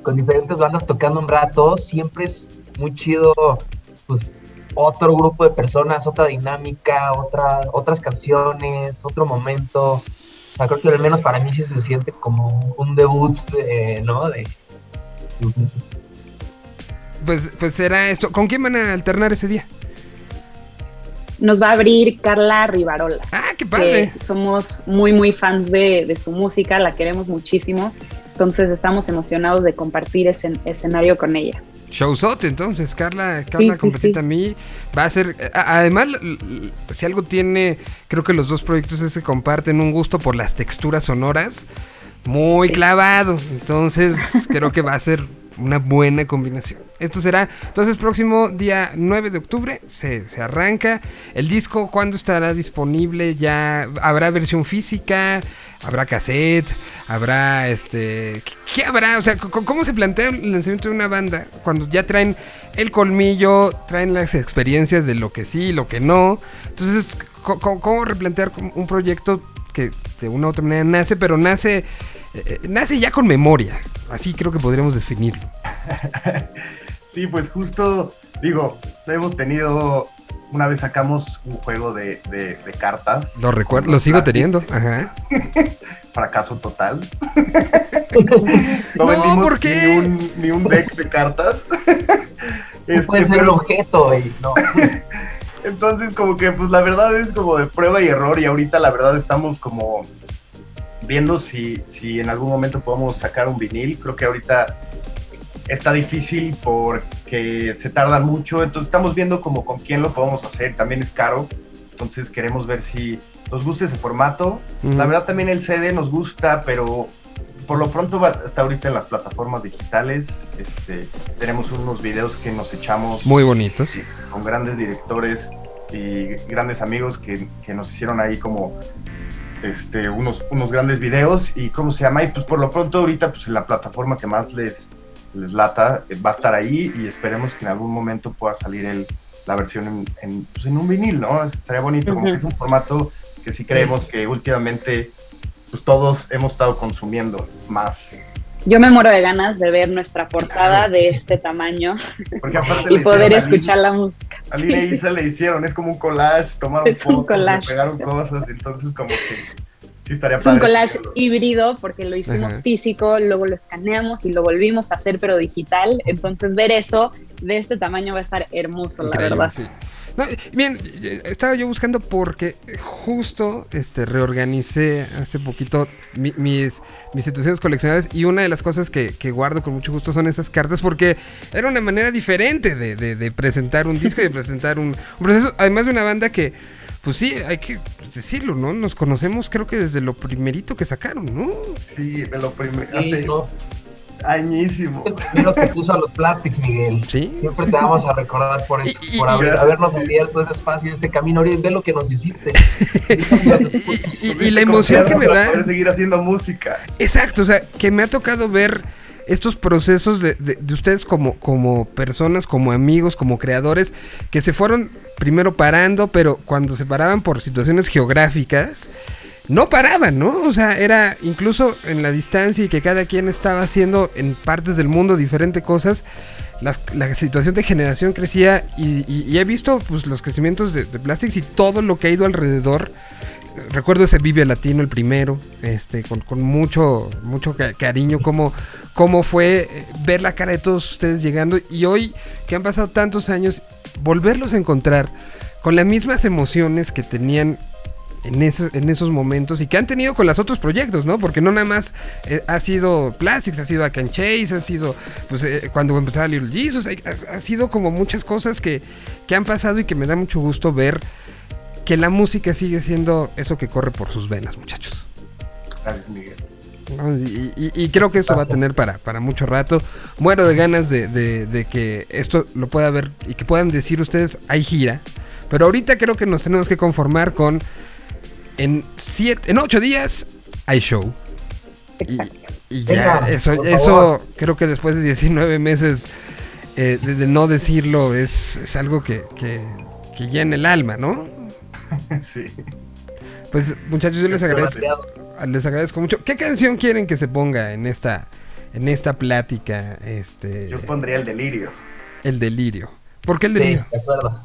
Con diferentes bandas tocando un rato, siempre es muy chido, pues, otro grupo de personas, otra dinámica, otra, otras canciones, otro momento. O sea, creo que al menos para mí sí se siente como un debut, de, ¿no? De...
Pues, pues será esto. ¿Con quién van a alternar ese día?
Nos va a abrir Carla Rivarola.
Ah, qué padre.
Que somos muy, muy fans de, de, su música, la queremos muchísimo. Entonces estamos emocionados de compartir ese escenario con ella.
Showzote, entonces, Carla, Carla
Sí,
completita
sí.
a mí va a ser. a- Además, si algo tiene, creo que los dos proyectos es que comparten un gusto por las texturas sonoras muy clavado. Entonces, creo que va a ser una buena combinación. Esto será, entonces, próximo día 9 de octubre se, se arranca. El disco, ¿cuándo estará disponible? Ya habrá versión física, habrá cassette, habrá este. ¿Qué, habrá? O sea, ¿cómo se plantea el lanzamiento de una banda cuando ya traen el colmillo, traen las experiencias de lo que sí, lo que no? Entonces, c- c- ¿cómo replantear un proyecto que de una u otra manera nace, pero nace, eh, nace ya con memoria? Así creo que podríamos definirlo.
Sí, pues justo, digo, hemos tenido, una vez sacamos un juego de, de- de cartas.
Lo recuerdo, lo sigo teniendo. Ajá.
Fracaso total.
No,
vendimos
¿por qué?
Ni un, ni un deck de cartas.
No
Este,
puede ser el objeto, y no.
Entonces, como que, pues la verdad es como de prueba y error. Y ahorita, la verdad, estamos como viendo si, si en algún momento podemos sacar un vinil. Creo que ahorita está difícil porque se tarda mucho. Entonces, estamos viendo como con quién lo podemos hacer. También es caro. Entonces, queremos ver si nos gusta ese formato.
Mm.
La verdad, también el CD nos gusta, pero por lo pronto va, está ahorita en las plataformas digitales. Este, tenemos unos videos que nos echamos
Muy bonitos.
con grandes directores y grandes amigos que, que nos hicieron ahí como este, unos, unos grandes videos y cómo se llama y pues por lo pronto ahorita pues la plataforma que más les, les lata eh, va a estar ahí y esperemos que en algún momento pueda salir el, la versión en, en, pues, en un vinil, ¿no? Estaría bonito, como que es un formato que sí creemos que últimamente pues todos hemos estado consumiendo más.
Yo me muero de ganas de ver nuestra portada de este tamaño
Porque aparte
y poder escuchar la música.
A Lina e Isa le hicieron, es como un collage, tomaron
Es un
fotos, le
collage.
pegaron cosas, entonces como que sí estaría
Es un
padre.
collage híbrido porque lo hicimos
Ajá.
físico, luego lo escaneamos y lo volvimos a hacer pero digital. Entonces ver eso de este tamaño va a estar hermoso, la
Increíble,
verdad.
sí. No, bien, estaba yo buscando porque justo este reorganicé hace poquito mi- mis, mis situaciones coleccionables y una de las cosas que, que guardo con mucho gusto son esas cartas porque era una manera diferente de, de- de presentar un disco y de presentar un, un proceso, además de una banda que, pues sí, hay que decirlo, ¿no? Nos conocemos creo que desde lo primerito que sacaron, ¿no?
Sí, de lo primero,
Sí,
hace añísimo.
Primero que puso a los plastics, Miguel.
Sí.
Siempre te vamos a recordar por,
Y- y-
por haber- habernos abierto ese espacio, este camino. Ahorita ve lo que nos hiciste.
Y, y- y la emoción que me da...
poder seguir haciendo música.
Exacto, o sea, que me ha tocado ver estos procesos de, de- de ustedes como, como personas, como amigos, como creadores, que se fueron primero parando, pero cuando se paraban por situaciones geográficas, no paraban, ¿no? O sea, era incluso en la distancia y que cada quien estaba haciendo en partes del mundo diferentes cosas. La, situación de generación crecía y, he visto pues, los crecimientos de, de Plastics y todo lo que ha ido alrededor. Recuerdo ese Vive Latino, el primero, este, con, mucho, mucho ca- cariño, cómo, cómo fue eh, ver la cara de todos ustedes llegando y hoy que han pasado tantos años, volverlos a encontrar con las mismas emociones que tenían en esos, en esos momentos y que han tenido con los otros proyectos, ¿no? Porque no nada más eh, ha sido Plastics, ha sido Akan Chase, ha sido, pues eh, cuando empezaba Little Jesus, ha, ha sido como muchas cosas que, que han pasado y que me da mucho gusto ver que la música sigue siendo eso que corre por sus venas, muchachos.
Gracias, Miguel.
¿no? Y, y- y creo que esto va a tener para, para mucho rato. Muero de ganas de, de- de que esto lo pueda ver y que puedan decir ustedes, hay gira. Pero ahorita creo que nos tenemos que conformar con en siete, en ocho días hay show. Y, y ya,
Venga,
eso, eso creo que después de 19 meses eh, de, no decirlo es, es algo que, que, que llena el alma, ¿no?
Sí.
Pues muchachos, yo les agradezco. Les agradezco mucho. ¿Qué canción quieren que se ponga en esta en esta plática? Este
Yo pondría el delirio.
el delirio. ¿Por qué el
Sí,
delirio?
de acuerdo.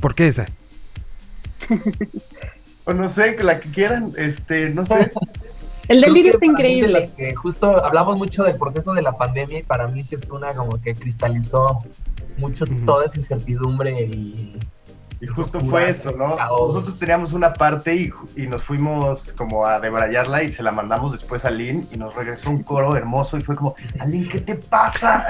¿Por qué esa?
O no sé, la que quieran, este, no sé.
El delirio está
de
increíble.
las que justo hablamos mucho del proceso de la pandemia y para mí sí es una como que cristalizó mucho toda esa incertidumbre y
Y justo fue eso, ¿no? Nosotros teníamos una parte y, y nos fuimos como a debrayarla y se la mandamos después a Lynn y nos regresó un coro hermoso y fue como, Lynn, ¿qué te pasa?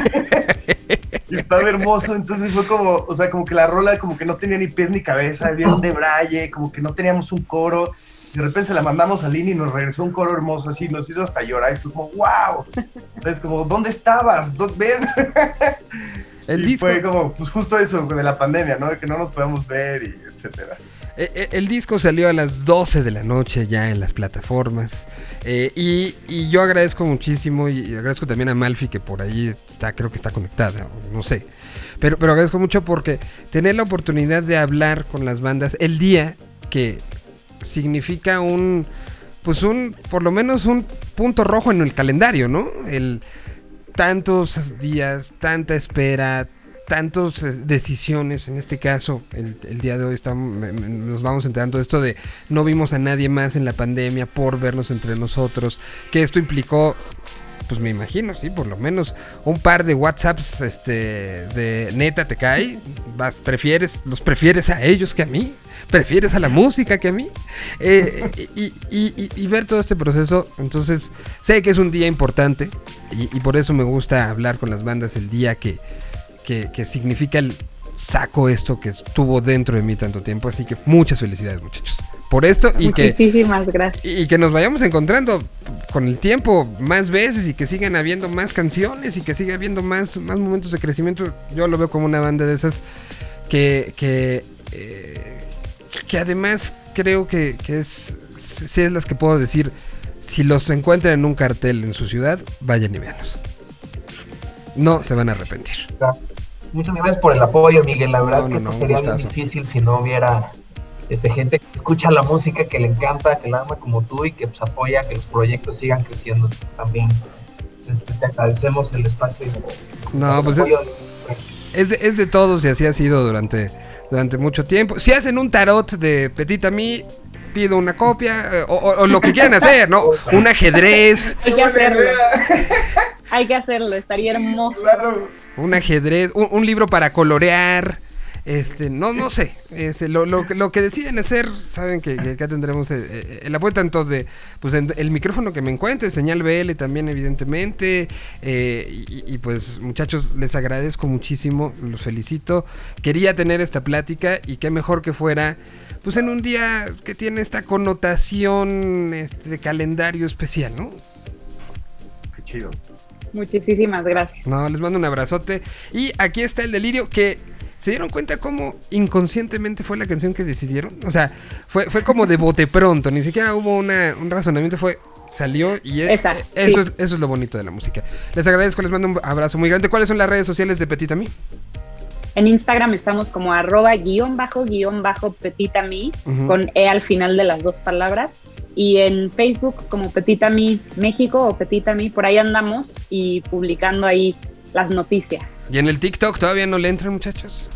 y estaba hermoso, entonces fue como, o sea, como que la rola como que no tenía ni pies ni cabeza, había un debraye, como que no teníamos un coro. De repente se la mandamos a Lynn y nos regresó un coro hermoso así, nos hizo hasta llorar y fue como, wow. Entonces como, ¿dónde estabas? ¿Dó- Ven.
El
y
disco
fue como, pues justo eso de la pandemia, ¿no? De que no nos podemos ver y etcétera.
eh, eh, el disco salió a las 12 de la noche ya en las plataformas. Eh, y, y yo agradezco muchísimo y, agradezco también a Malfi que por ahí está, creo que está conectada, no sé. Pero, pero agradezco mucho porque tener la oportunidad de hablar con las bandas el día que significa un, pues un, por lo menos un punto rojo en el calendario, ¿no? El tantos días, tanta espera, tantas decisiones, en este caso, el, el día de hoy estamos, nos vamos enterando de esto de no vimos a nadie más en la pandemia por vernos entre nosotros, que esto implicó pues me imagino, sí, por lo menos un par de WhatsApps este, de neta te cae. Vas, prefieres, los prefieres a ellos que a mí. Prefieres a la música que a mí. Eh, y, y- y- y ver todo este proceso. Entonces, sé que es un día importante. Y, por eso me gusta hablar con las bandas el día que, que, que significa el saco esto que estuvo dentro de mí tanto tiempo. Así que muchas felicidades, muchachos. Por esto y que
Muchísimas gracias.
y que nos vayamos encontrando con el tiempo más veces y que sigan habiendo más canciones y que siga habiendo más, más momentos de crecimiento. Yo lo veo como una banda de esas que, que, eh, que además creo que, que es, sí es las que puedo decir, si los encuentran en un cartel en su ciudad, vayan y véanlos. No se van a arrepentir.
Muchas gracias por el apoyo, Miguel. La verdad
No,
es que
no,
esto sería
gustazo.
difícil si no hubiera este, gente que escucha la música, que le encanta, que la ama como tú y que pues, apoya que los proyectos sigan creciendo. También este, te agradecemos el espacio. y
No,
el
pues
apoyo.
es de, es de todos y así ha sido durante, durante mucho tiempo. Si hacen un tarot de Petit mí pido una copia eh, o, o- o lo que quieran hacer, ¿no? Un ajedrez,
Hay que hacerlo. Hay que hacerlo, estaría hermoso.
Claro.
un ajedrez, un, un libro para colorear. Este, no, no sé. Este, lo, lo, que- lo que deciden hacer, saben que, que acá tendremos eh, eh, el apoyo tanto de pues, en- el micrófono que me encuentre, señal BL también, evidentemente. eh, y, y, pues, muchachos, les agradezco muchísimo, los felicito. Quería tener esta plática y qué mejor que fuera, pues, en un día que tiene esta connotación este, de calendario especial, ¿no?
Qué chido.
Muchísimas gracias.
No, les mando un abrazote. Y aquí está el delirio que... ¿Se dieron cuenta cómo inconscientemente fue la canción que decidieron? O sea, fue, fue como de bote pronto, ni siquiera hubo una, un razonamiento, fue
salió y e-
Esa,
e- eso,
sí.
es, eso es lo bonito de la música. Les agradezco, les mando un abrazo muy grande. ¿Cuáles son las redes sociales de Petit Ami?
En Instagram estamos como arroba guion bajo guion bajo petitami
Ujú.
con E al final de las dos palabras. Y en Facebook como Petitami México o Petitami, por ahí andamos y publicando ahí las noticias.
Y en el TikTok todavía no le entran, muchachos.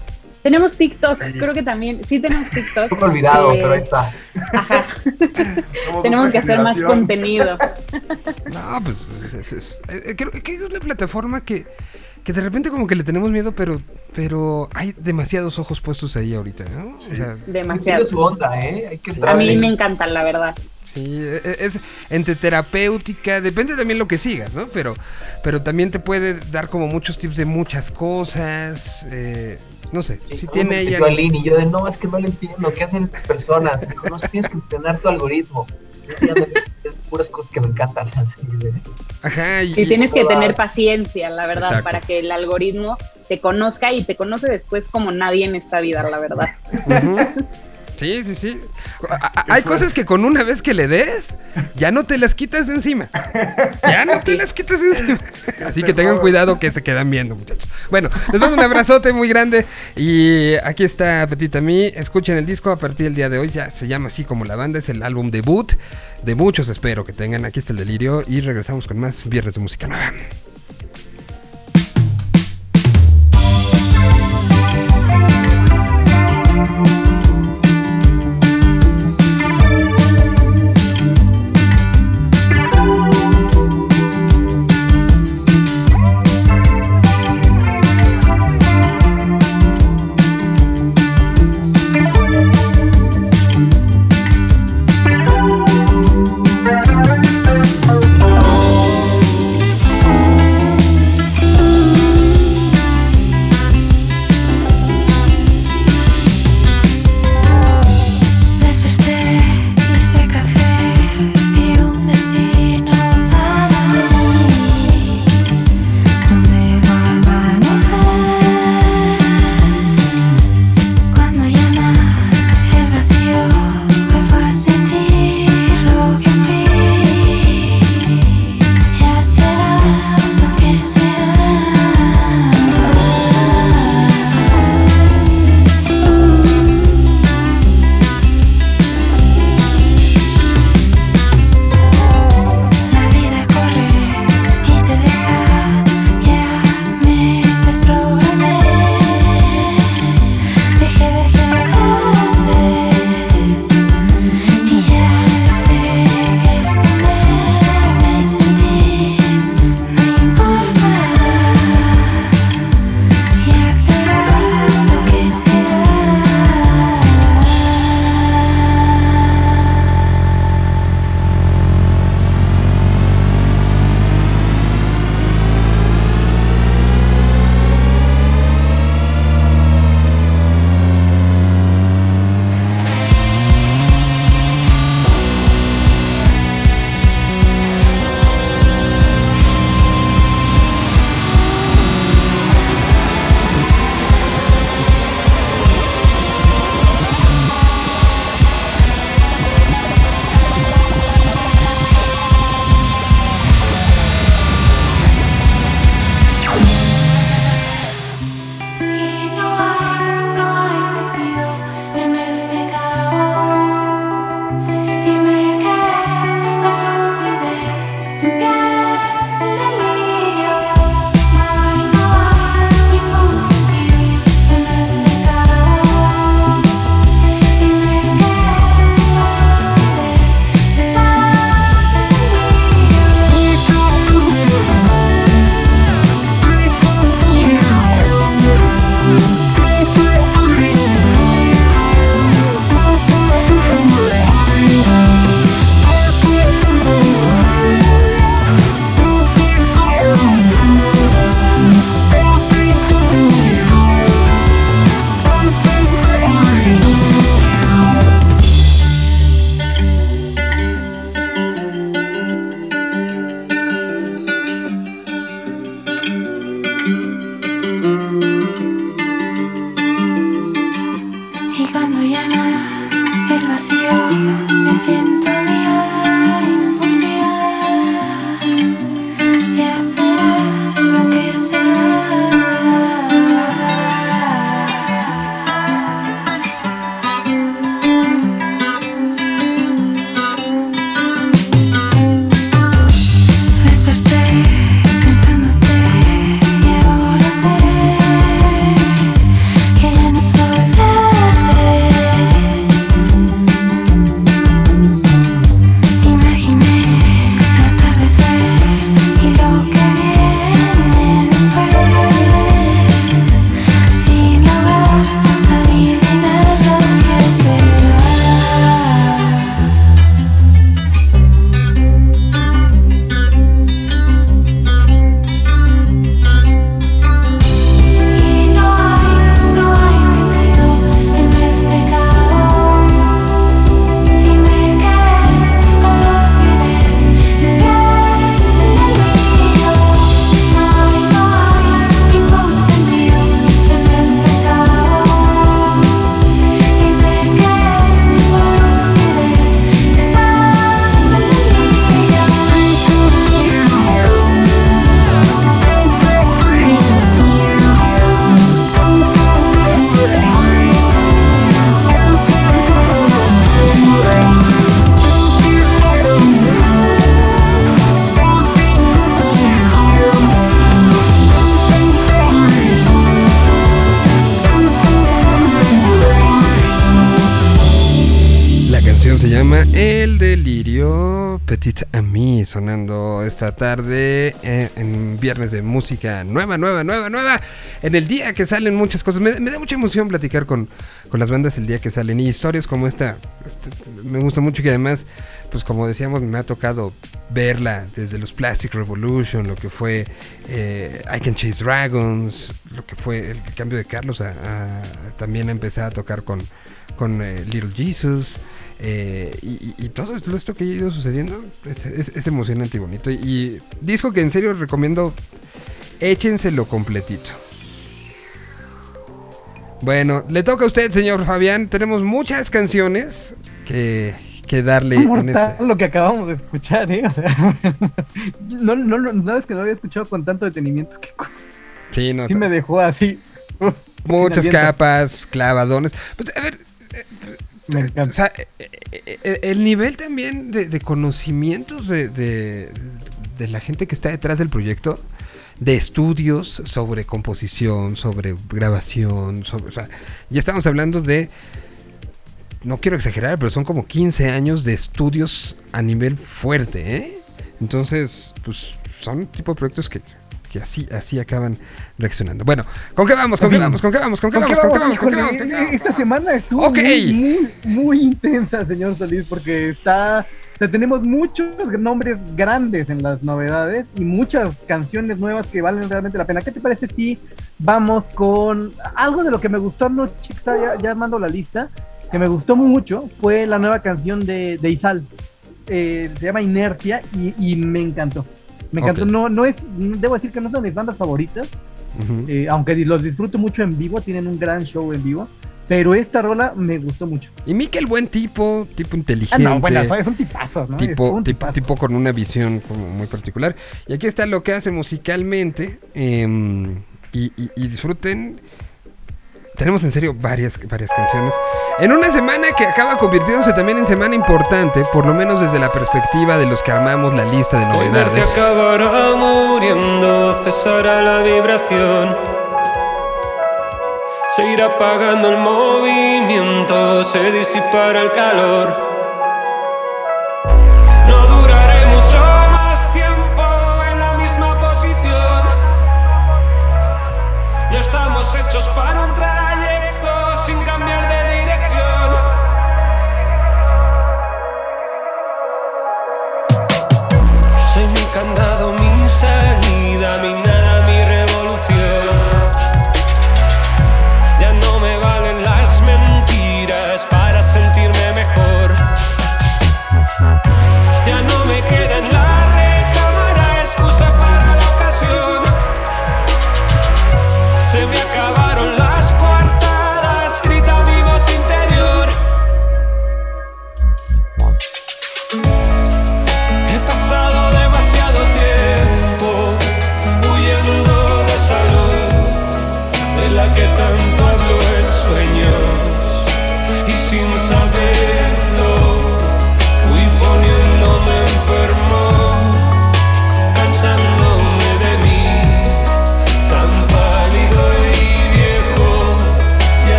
Tenemos TikTok, creo que también, sí tenemos TikTok.
Un poco olvidado,
Eh,
pero ahí está.
Ajá, tenemos que hacer más contenido.
No, pues es, es- es- eh, creo que es una plataforma que, que de repente como que le tenemos miedo, pero, pero hay demasiados ojos puestos ahí ahorita, ¿no? O sea,
Demasiado.
Su onda, ¿eh? Hay que estar
A mí
ahí.
me encantan, la verdad.
Sí, e- e- es entre terapéutica, depende también lo que sigas, ¿no? Pero, pero también te puede dar como muchos tips de muchas cosas, eh, no sé, si
Sí,
tiene
link y yo de no, es que no le entiendo, ¿qué hacen estas personas? No tienes que entrenar tu algoritmo. Yo ya me- Es puras cosas que me encantan. Así de,
Ajá, y,
Y tienes que tener paciencia, la verdad,
Exacto.
para que el algoritmo te conozca y te conoce después como nadie en esta vida, la verdad.
Ujú. Sí, sí, sí. Hay cosas que con una vez que le des, ya no te las quitas encima. Ya no te las quitas encima. Así que tengan cuidado que se quedan viendo, muchachos. Bueno, les mando un abrazote muy grande. Y aquí está Petita mí. Escuchen el disco a partir del día de hoy. Ya se llama así como la banda. Es el álbum debut de muchos, espero que tengan. Aquí está el delirio. Y regresamos con más Viernes de Música Nueva.
Música nueva, nueva, nueva, nueva. En el día que salen muchas cosas. Me, da mucha emoción platicar con, con las bandas el día que salen. Y historias como esta, este, me gusta mucho que además, pues como decíamos, me ha tocado verla desde los Plastic Revolution, lo que fue eh, I Can Chase Dragons, lo que fue el cambio de Carlos a, también a empezar a tocar con, con eh, Little Jesus. eh, y, y- y todo esto- que ha ido sucediendo es emocionante y bonito. Y disco que en serio recomiendo, échenselo completito. Bueno, le toca a usted, señor Fabián. Tenemos muchas canciones que, que darle en este.
lo que acabamos de escuchar, ¿eh? O sea, no, no, no, es que no había escuchado con tanto detenimiento. Qué cosa.
Sí, no,
Sí me dejó así.
muchas capas, clavadones. Pues, a ver,
Me
o
encanta.
sea, eh, eh, eh, el nivel también de, de conocimientos de, de- de la gente que está detrás del proyecto, de estudios sobre composición, sobre grabación, sobre, o sea, ya estamos hablando de, no quiero exagerar, pero son como 15 años de estudios a nivel fuerte, ¿eh? Entonces, pues son tipo de proyectos que, que así, así acaban reaccionando. Bueno, ¿con qué vamos? ¿Con qué vamos? ¿Con qué vamos? ¿Con qué
¿Con
vamos? ¿Con qué vamos?
Esta semana estuvo muy, muy, muy intensa, señor Solís, porque está, o sea, tenemos muchos nombres grandes en las novedades y muchas canciones nuevas que valen realmente la pena. ¿Qué te parece si vamos con algo de lo que me gustó anoche, ya, ya armando la lista, que me gustó mucho, fue la nueva canción de, de Izal. Eh, se llama Inercia y, y me encantó. Me encantó. No, no es, debo decir que no son mis bandas favoritas, eh, aunque los disfruto mucho en vivo, tienen un gran show en vivo. Pero esta rola me gustó mucho.
Y Mikel, buen tipo, tipo
Ah,
inteligente.
no, bueno, son, son tipazos, ¿no? Es
tipo,
un
tipo,
tipazo.
tipo con una visión como muy particular. Y aquí está lo que hace musicalmente. em, y, y- y disfruten. Tenemos en serio varias, varias canciones. En una semana que acaba convirtiéndose también en semana importante, por lo menos desde la perspectiva de los que armamos la lista de novedades.
acabará muriendo, cesará la vibración. Se irá apagando el movimiento, se disipará el calor. No duraré mucho más tiempo en la misma posición. No estamos hechos para un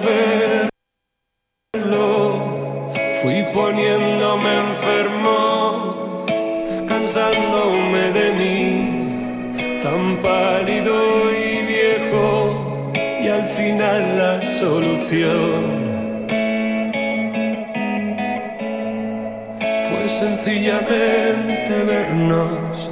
saberlo fui poniéndome enfermo, cansándome de mí, tan pálido y viejo y al final la solución. Fue sencillamente vernos.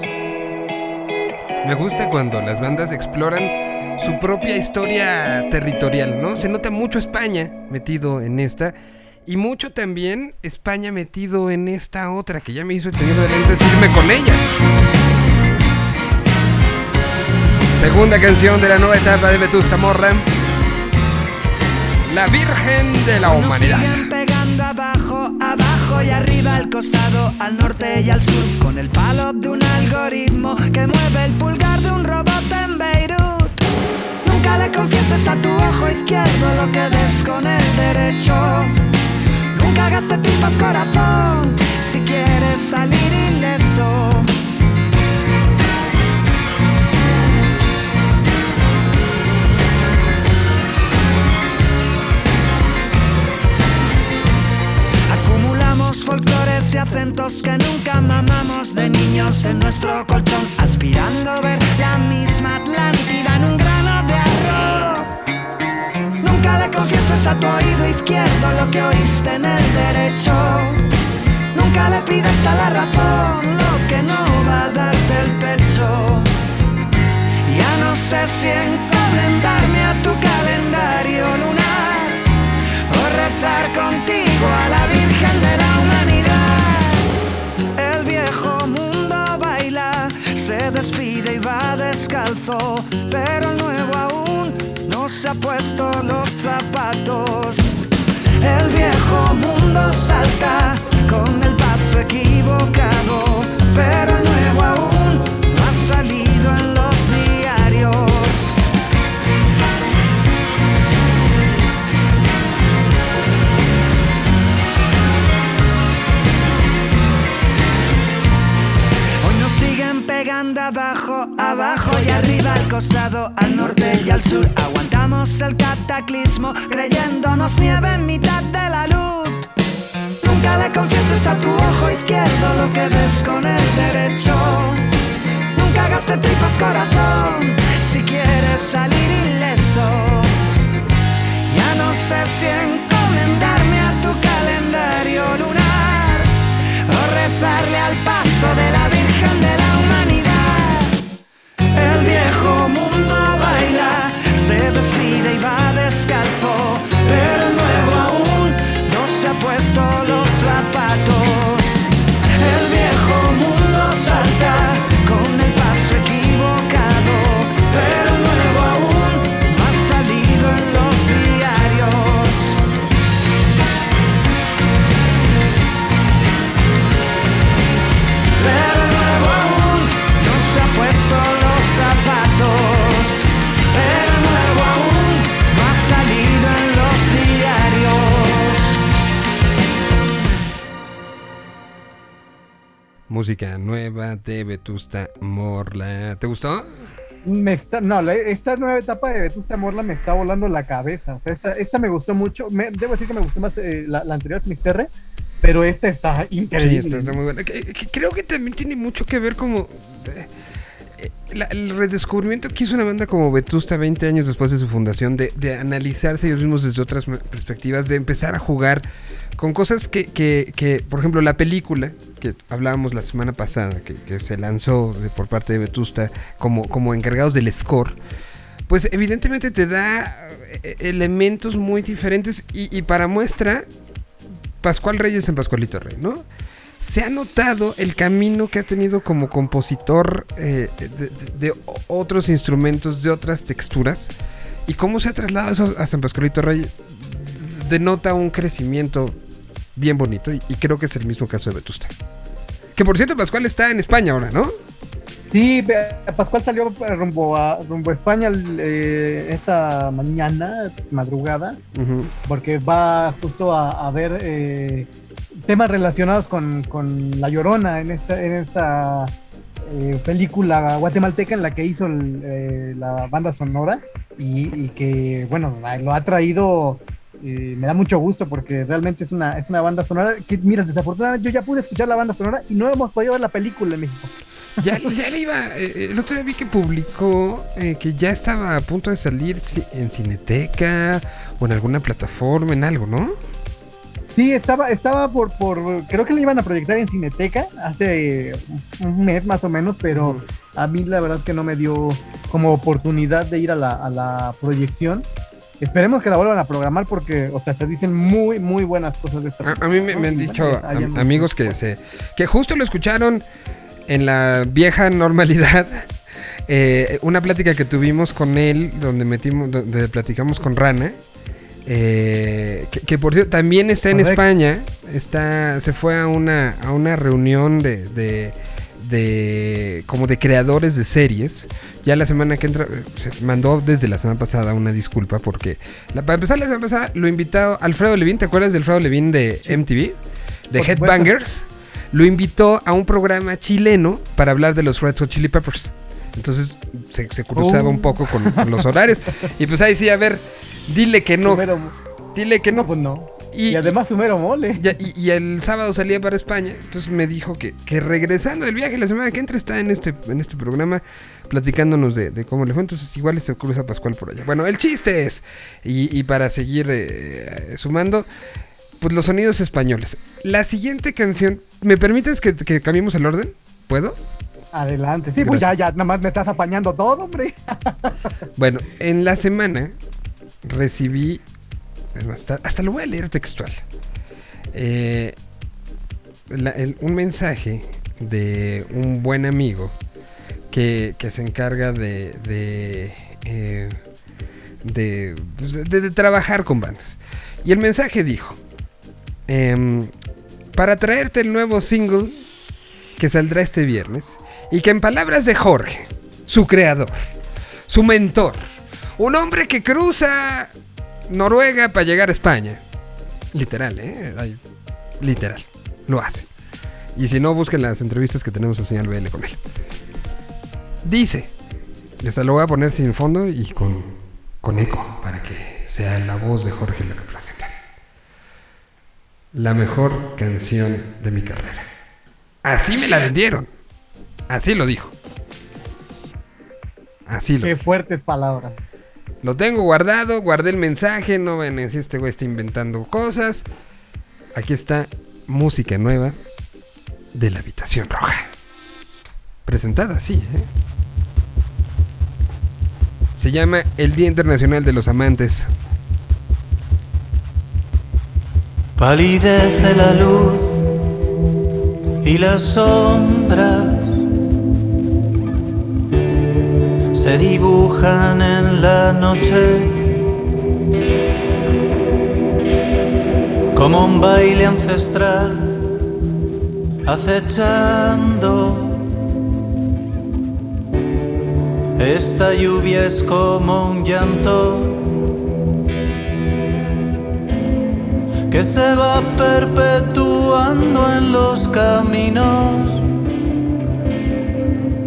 Me gusta cuando las bandas exploran su propia historia territorial, ¿no? Se nota mucho España metido en esta y mucho también España metido en esta otra que ya me hizo el señor de lentes irme con ella. Segunda canción de la nueva etapa de Vetusta Morla. La Virgen de la
Nos
Humanidad.
siguen pegando abajo, abajo y arriba, al costado, al norte y al sur, con el palo de un algoritmo que mueve el pulgar de un robot en Beirut. Le confieses a tu ojo izquierdo lo que ves con el derecho. Nunca hagas de tripas corazón si quieres salir ileso. Acumulamos folclores y acentos que nunca mamamos de niños en nuestro colchón, aspirando a ver la misma Atlántida en Confieses a tu oído izquierdo lo que oíste en el derecho. Nunca le pides a la razón lo que no va a darte el pecho. Ya no sé si encomendarme a tu calendario lunar o rezar contigo a la Virgen de la Humanidad. El viejo mundo baila, se despide y va descalzo, pero se ha puesto los zapatos. El viejo mundo salta con el paso equivocado, pero el nuevo aún no ha salido en los diarios. Hoy nos siguen pegando abajo, abajo y arriba, costado, al norte y al sur. Aguantamos el cataclismo, creyéndonos nieve en mitad de la luz. Nunca le confieses a tu ojo izquierdo lo que ves con el derecho. Nunca hagas de tripas corazón si quieres salir ileso. Ya no sé si encomendarme a tu calendario lunar o rezarle al paso de la Virgen de
Música nueva de Vetusta Morla. ¿Te gustó?
Me está, no, la- esta nueva etapa de Vetusta Morla me está volando la cabeza. O sea, esta, esta me gustó mucho. Me- debo decir que me gustó más eh, la, la anterior Misterre, pero esta está
Sí,
increíble.
está, muy buena. Creo que también tiene mucho que ver como... eh, el redescubrimiento que hizo una banda como Vetusta 20 años después de su fundación, de, de analizarse ellos mismos desde otras perspectivas, de empezar a jugar con cosas que, por ejemplo, la película que hablábamos la semana pasada, que, se lanzó por parte de Vetusta como, como encargados del score, pues evidentemente te da eh, elementos muy diferentes y, y para muestra, Pascual Reyes en Pascualito Rey, ¿no? Se ha notado el camino que ha tenido como compositor eh, de, otros instrumentos, de otras texturas, y cómo se ha trasladado eso a San Pascualito Rey, denota un crecimiento bien bonito, y, y creo que es el mismo caso de Vetusta. Que por cierto, Pascual está en España ahora, ¿no?
Sí, Pascual salió rumbo a, rumbo a España eh, esta mañana, madrugada, porque va justo a, a ver eh, temas relacionados con, con La Llorona en esta, en esta eh, película guatemalteca en la que hizo el, eh, la banda sonora y, y que, bueno, lo ha traído. eh, me da mucho gusto porque realmente es una, es una banda sonora que, mira, desafortunadamente yo ya pude escuchar la banda sonora y no hemos podido ver la película en México.
Ya, ya le iba. eh, el otro día vi que publicó eh, que ya estaba a punto de salir en Cineteca o en alguna plataforma, en algo, ¿no?
Sí, estaba, estaba por, por, creo que la iban a proyectar en Cineteca hace un mes más o menos, pero a mí la verdad que no me dio como oportunidad de ir a la, a la proyección. Esperemos que la vuelvan a programar porque, o sea, se dicen muy, muy buenas cosas de esta
A, a mí me, han dicho amigos que se que justo lo escucharon en la vieja normalidad. eh, una plática que tuvimos con él, donde metimos, donde platicamos con Rana. eh, que, que por cierto también está en
Correcto.
España. Está, se fue a una, a una reunión de, de, de- como de creadores de series. Ya la semana que entra, eh, se mandó desde la semana pasada una disculpa porque, la, para empezar la semana pasada, lo invitó Alfredo Levin, ¿te acuerdas de Alfredo Levin de MTV? De. Headbangers. Lo invitó a un programa chileno para hablar de los Red Hot Chili Peppers. Entonces se, se cruzaba
Oh.
un poco con, con los horarios. Y pues ahí sí, a ver, dile que no.
Sumero-
Dile que no.
pues no.
Y,
Y, además Sumero Mole.
y, y el sábado salía para España, entonces me dijo que, que regresando del viaje la semana que entra está en este, en este programa platicándonos de, de cómo le fue, entonces igual se cruza Pascual por allá. Bueno, el chiste es, y, y para seguir eh, sumando, pues los sonidos españoles. La siguiente canción, ¿me permites que, que cambiemos el orden? ¿Puedo?
Adelante. Sí, pues ya, ya, nada más me estás apañando todo, hombre.
Bueno, en la semana recibí, es más, hasta, hasta lo voy a leer textual, Eh, la- el- un mensaje de un buen amigo que, que se encarga de, de, eh, de, pues, de- de trabajar con bandas. Y el mensaje dijo, em, para traerte el nuevo single que saldrá este viernes, y que en palabras de Jorge, su creador, su mentor, un hombre que cruza Noruega para llegar a España. Literal, ¿eh? Literal. Lo hace. Y si no, busquen las entrevistas que tenemos a Señal BL con él. Dice, hasta lo voy a poner sin fondo y con, con eco, para que sea la voz de Jorge presenta. La mejor canción de mi carrera. Así me la vendieron. Así lo dijo. Así lo
Qué fuertes palabras.
lo tengo guardado, guardé el mensaje, no ven este güey está inventando cosas. Aquí está música nueva de la habitación roja. Presentada así, ¿eh? Se llama El Día Internacional de los Amantes.
Palidece la luz y las sombras se dibujan en la noche como un baile ancestral acechando. Esta lluvia es como un llanto que se va perpetuando en los caminos,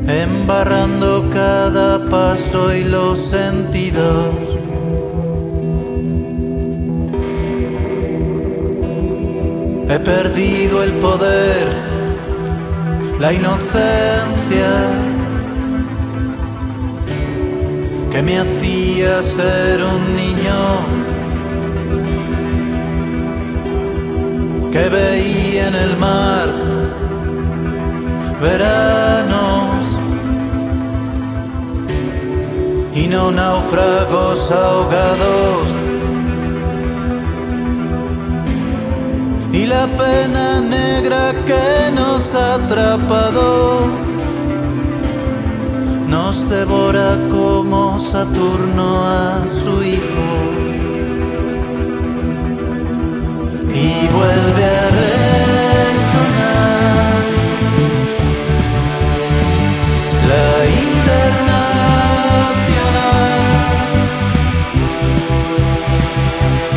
embarrando cada paso y los sentidos. He perdido el poder, la inocencia que me hacía ser un niño. Que veía en el mar. Veranos. Y no náufragos ahogados. Y la pena negra que nos ha atrapado nos devora como Saturno a su hijo Y vuelve a resonar la internacional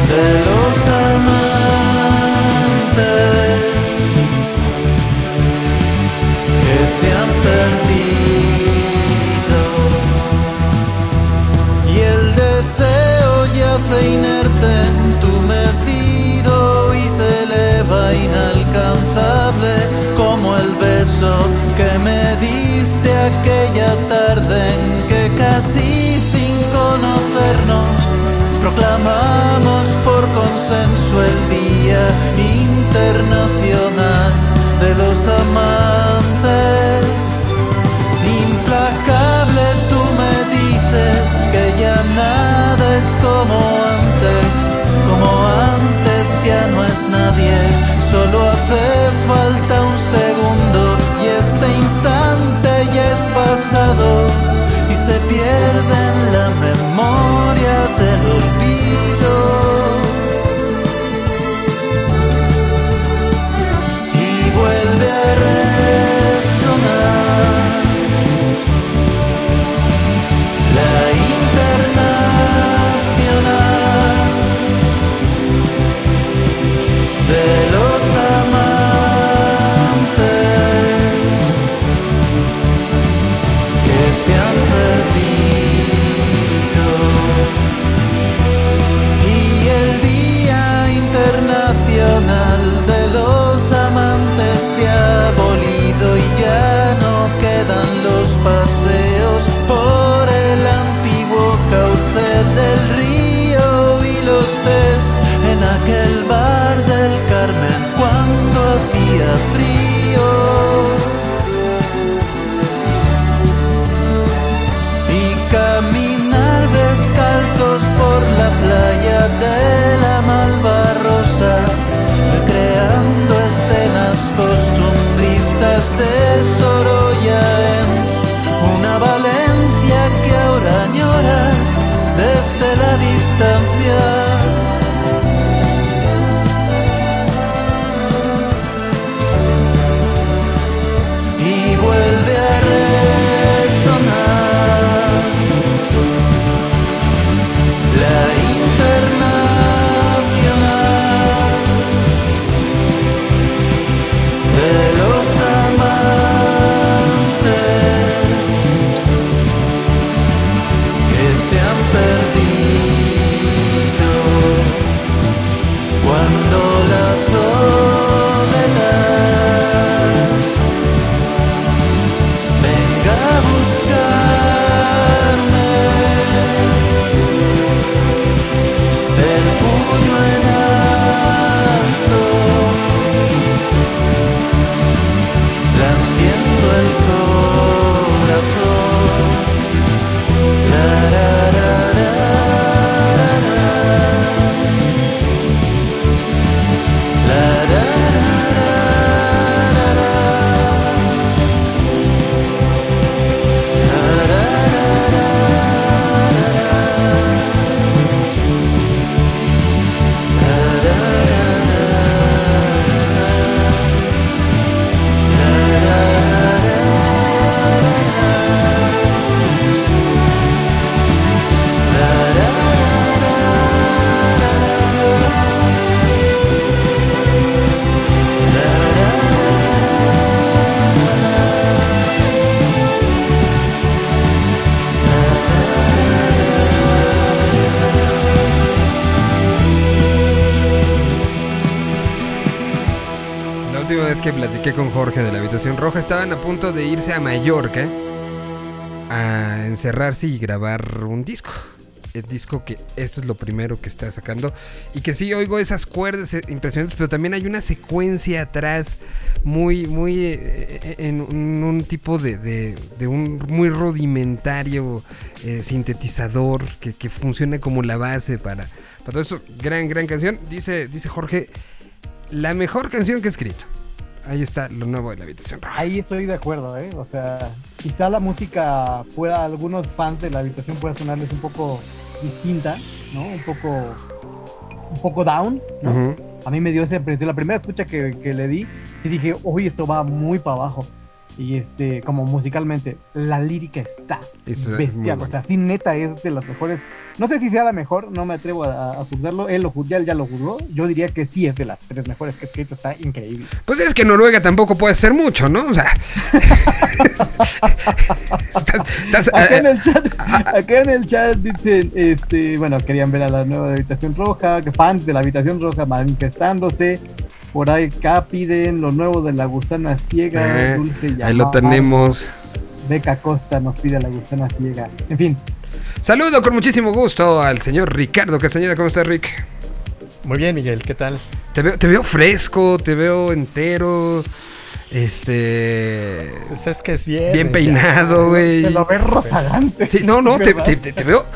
de los amantes que se han perdido y el deseo yace inerte. inalcanzable como el beso que me diste aquella tarde en que casi sin conocernos proclamamos por consenso el Día Internacional de los Amantes. Implacable tú me dices que ya nada es como antes, como antes ya no es nadie solo hace falta un segundo y este instante ya es pasado y se pierde
Roja estaban a punto de irse a Mallorca a encerrarse y grabar un disco. El disco que esto es lo primero que está sacando y que sí oigo esas cuerdas eh, impresionantes, pero también hay una secuencia atrás muy, muy eh, en un, tipo de, de- un muy rudimentario eh, sintetizador que, que funciona como la base para, para todo eso. Gran, gran canción. Dice, dice Jorge, la mejor canción que he escrito. Ahí está lo nuevo de la habitación roja.
Ahí estoy de acuerdo, ¿eh? O sea, quizá la música pueda, a algunos fans de la habitación pueda sonarles un poco distinta, ¿no? Un poco, un poco down, ¿no?
Ujú.
A mí me dio esa impresión. La primera escucha que, que le di, sí dije, uy, esto va muy para abajo. Y este, como musicalmente, la lírica está
es
bestial.
bueno.
O sea, sí, neta es de las mejores. No sé si sea la mejor, no me atrevo a, a juzgarlo. Él lo juzgó, él ya lo juzgó. Yo diría que sí es de las tres mejores que he escrito. Está increíble.
Pues es que Noruega tampoco puede ser mucho, ¿no? O sea. estás, estás-
Acá en
eh,
el chat, acá en el chat dicen, este, bueno, querían ver a la nueva habitación roja, que fans de la habitación roja manifestándose. Por ahí acá piden lo nuevo de la gusana ciega,
eh,
dulce y
ahí lo tenemos.
Beca Costa nos pide la gusana ciega. En fin,
Saludo con muchísimo gusto al señor Ricardo Castañeda. ¿Cómo estás, Rick?
Muy bien, Miguel, ¿qué tal?
Te veo, te veo fresco, te veo entero. Este.
Pues es que es bien.
Bien peinado, güey.
te lo ves rozagante.
Sí, no, no, te, veo.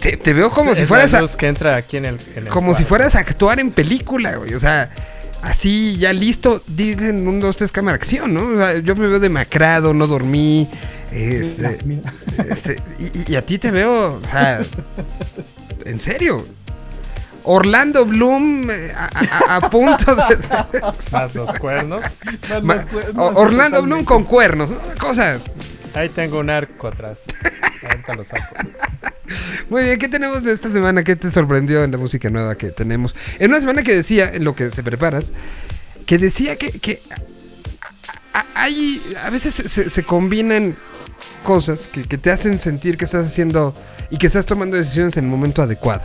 Te, te veo como si fueras
la
a,
luz que entra aquí en el. en el
como si fueras a actuar en película, güey. O sea, así ya listo, dicen un, dos, tres cámara acción, ¿no? O sea, yo me veo demacrado, no dormí. Este,
Mira,
este, y, a ti te veo, o sea, en serio. Orlando Bloom eh, a, a- a punto de...
Más los cuernos.
más
Ma-
los cuernos,
Orlando Bloom con cuernos, ¿no? cosas.
Ahí tengo un arco atrás. Ahorita lo saco.
Muy bien, ¿qué tenemos de esta semana? ¿Qué te sorprendió en la música nueva que tenemos? En una semana que decía, en lo que te preparas, que decía que, que a, hay, a veces se combinan cosas que, que te hacen sentir que estás haciendo y que estás tomando decisiones en el momento adecuado.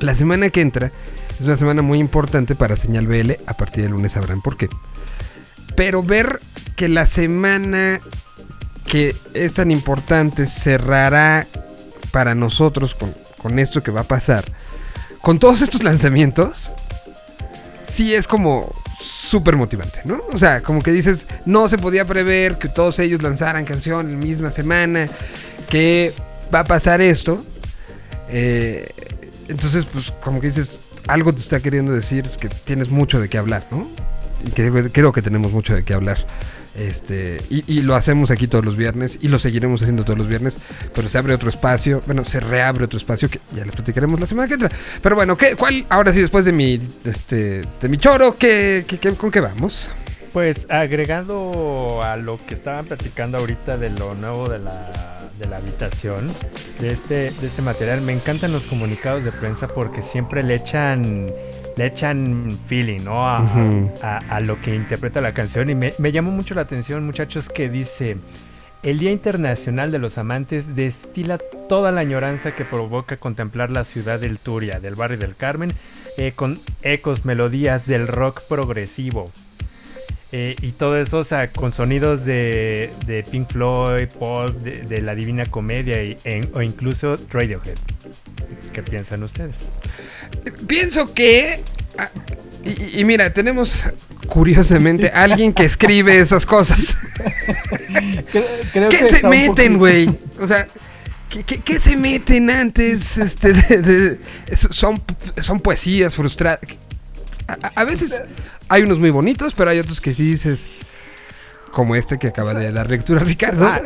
La semana que entra es una semana muy importante para Señal BL, a partir del lunes sabrán por qué. Pero ver que la semana que es tan importante cerrará para nosotros con, con esto que va a pasar, con todos estos lanzamientos, sí es como súper motivante, ¿no? O sea, como que dices, no se podía prever que todos ellos lanzaran canción en la misma semana, que va a pasar esto. Eh, entonces, pues como que dices, algo te está queriendo decir que tienes mucho de qué hablar, ¿no? Y creo que tenemos mucho de qué hablar. Este, y, y lo hacemos aquí todos los viernes y lo seguiremos haciendo todos los viernes, pero se abre otro espacio, bueno, se reabre otro espacio que ya les platicaremos la semana que entra. Pero bueno, ¿qué, ¿cuál? Ahora sí, después de mi, este, de mi choro, ¿qué, qué- qué- ¿con qué vamos?
Pues agregando a lo que estaban platicando ahorita de lo nuevo de la, de la habitación, de este, de este material, me encantan los comunicados de prensa porque siempre le echan, le echan feeling, ¿no? A, a lo que interpreta la canción. Y me, me llamó mucho la atención, muchachos, que dice... El Día Internacional de los Amantes destila toda la añoranza que provoca contemplar la ciudad del Turia, del barrio del Carmen, eh, con ecos, melodías del rock progresivo. Eh, y todo eso, o sea, con sonidos de, de Pink Floyd, Paul, de, de la Divina Comedia y- en- o incluso Radiohead. ¿Qué piensan ustedes?
Pienso que. ah, y, y mira, tenemos curiosamente a alguien que escribe esas cosas.
Creo- creo
¿Qué
que
se meten,
poquito-
güey? O sea, ¿qué, qué, qué se meten antes? Este, de- son, son poesías frustradas. A, veces hay unos muy bonitos, pero hay otros que sí dices. Como este que acaba de dar lectura Ricardo.
Ah,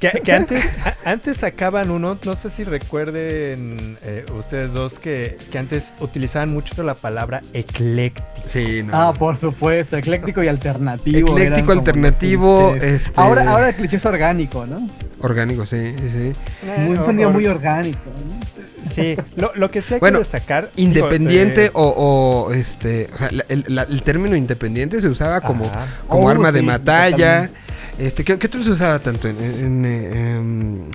que, que antes, a- antes sacaban uno, no sé si recuerden eh, ustedes dos que, que antes utilizaban mucho la palabra ecléctico.
Sí, no.
Ah, por supuesto, ecléctico y alternativo.
Ecléctico, alternativo, este-
Ahora, ahora el cliché es orgánico, ¿no?
Orgánico, sí, sí, sí.
Muy,
Eh,
un
or-
muy orgánico. ¿no?
Sí, lo, lo que sí hay
Bueno,
que destacar.
Independiente
digo, eh,
o, o, este, o sea, la- el, la- el término independiente se usaba como,
Ajá.
como
Oh,
arma de batalla. Este, ¿qué, qué otro se usaba tanto en, en, eh, em,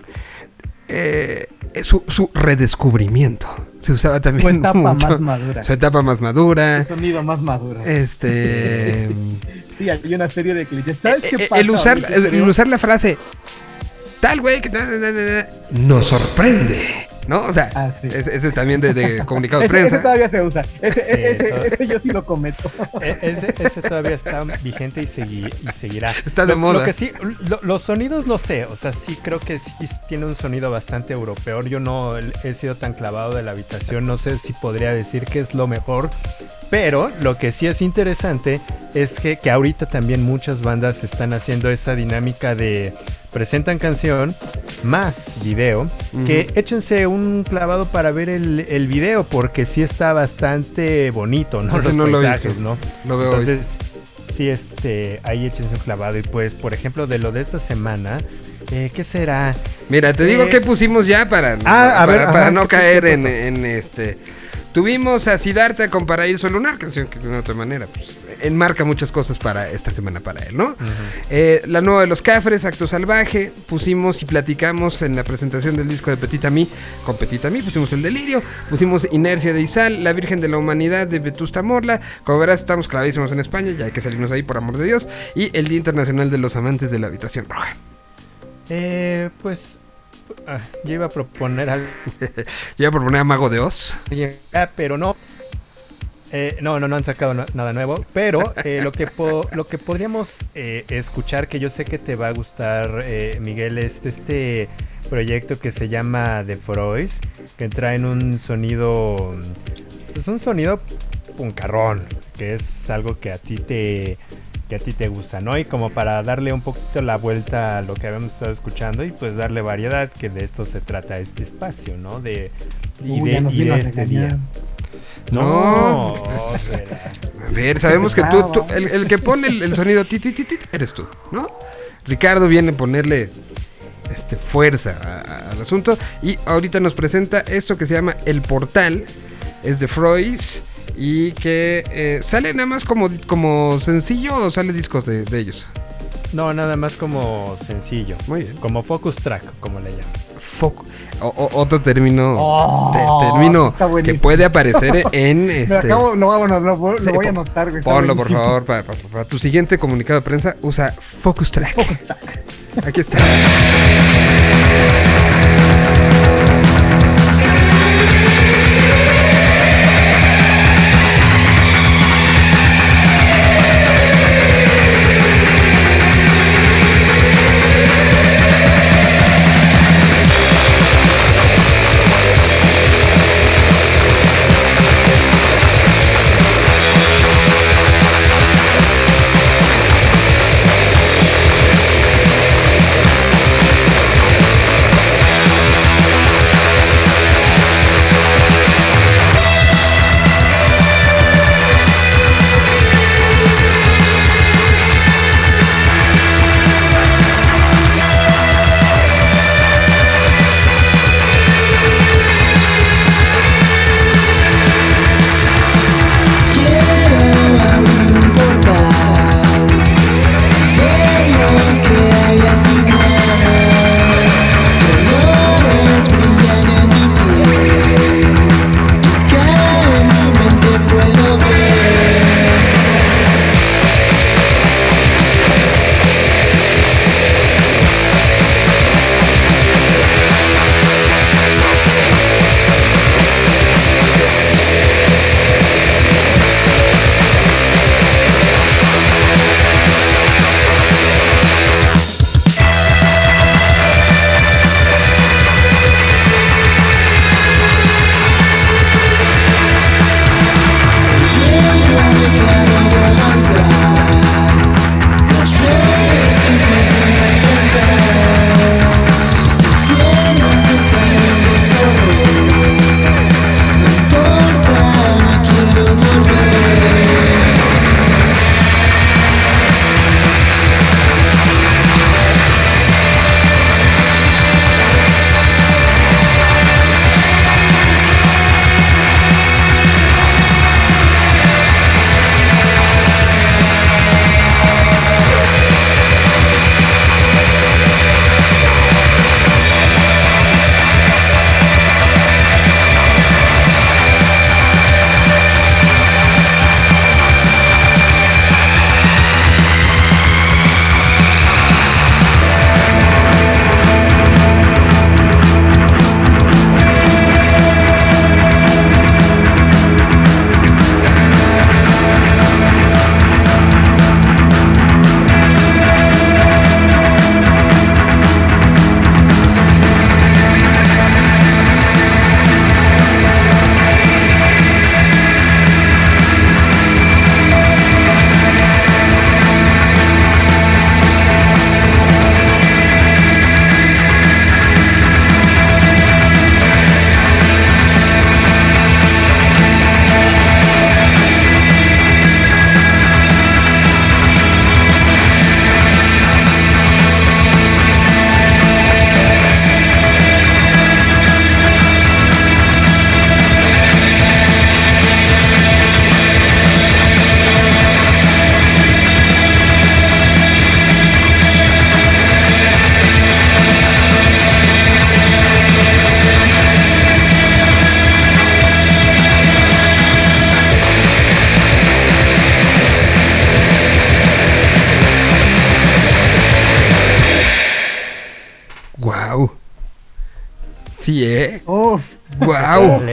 eh, su, su redescubrimiento? Se usaba también
Su etapa
mucho.
más madura.
Su etapa más madura.
Su sonido más maduro.
Este,
Sí, hay una serie de clichés. ¿Sabes qué
eh,
pasa?
el usar, el, usar la frase tal güey que na, na, na, na, nos sorprende, ¿no? O sea,
Ah, sí.
ese, ese es también de, de comunicado de
Ese, ese
prensa.
todavía se usa. Ese, ese,
todo-
ese yo sí lo cometo.
E- Ese, ese todavía está vigente y, segui- y seguirá.
Está de
Lo-
moda.
Lo que sí, lo- los sonidos lo sé, o sea, sí creo que sí tiene un sonido bastante europeo. Yo no he sido tan clavado de la habitación, no sé si podría decir que es lo mejor, pero lo que sí es interesante es que, que ahorita también muchas bandas están haciendo esa dinámica de presentan canción más video, que échense un clavado para ver el, el video, porque sí está bastante bonito, ¿no? Los
no
paisajes. ¿no?
Lo veo hoy.
Entonces, sí, este, ahí échense un clavado. Y pues, por ejemplo, de lo de esta semana, eh, ¿qué será?
Mira, te digo
Eh,
que pusimos ya para,
Ah,
para,
a ver,
para
ajá,
no
¿qué-
caer en este. Tuvimos a Siddhartha con Paraíso Lunar, canción que de una otra manera pues, enmarca muchas cosas para esta semana para él, ¿no? Eh, la nueva de los Cafres, Acto Salvaje, pusimos y platicamos en la presentación del disco de Petit Ami, con Petit Ami, pusimos El Delirio, pusimos Inercia de Izal, La Virgen de la Humanidad de Vetusta Morla, como verás estamos clavadísimos en España, ya hay que salirnos ahí por amor de Dios, y el Día Internacional de los Amantes de la Habitación Roja.
Eh, pues ah, yo iba a proponer algo,
Yo iba a proponer a Mago de Oz.
ah, pero no. Eh, no, no, no han sacado na- nada nuevo. Pero eh, lo, que po- lo que podríamos eh, escuchar, que yo sé que te va a gustar, eh, Miguel, es este proyecto que se llama The Freud, que traen un sonido, pues un sonido puncarrón, que es algo que a ti te que a ti te gusta, ¿no? Y como para darle un poquito la vuelta a lo que habíamos estado escuchando y pues darle variedad, que de esto se trata este espacio, ¿no? De, y
Uy,
de, y de este día.
No.
No.
A ver, sabemos que tú, tú- el, el que pone el, el sonido ti, ti, ti, ti, eres tú, ¿no? Ricardo viene a ponerle este, fuerza a- a- al asunto y ahorita nos presenta esto que se llama El Portal, es de Freud y que eh, sale nada más como, como sencillo o sale discos de, de ellos.
No, nada más como sencillo.
Muy bien.
Como focus track, como le llaman.
Foco. O- o- otro término,
Oh,
te- término que puede aparecer en... Este,
acabo, lo, bueno, lo, lo
Sí,
voy a anotar, güey.
Ponlo, por favor, para, para- para tu siguiente comunicado de prensa, usa Focus Track. Aquí está.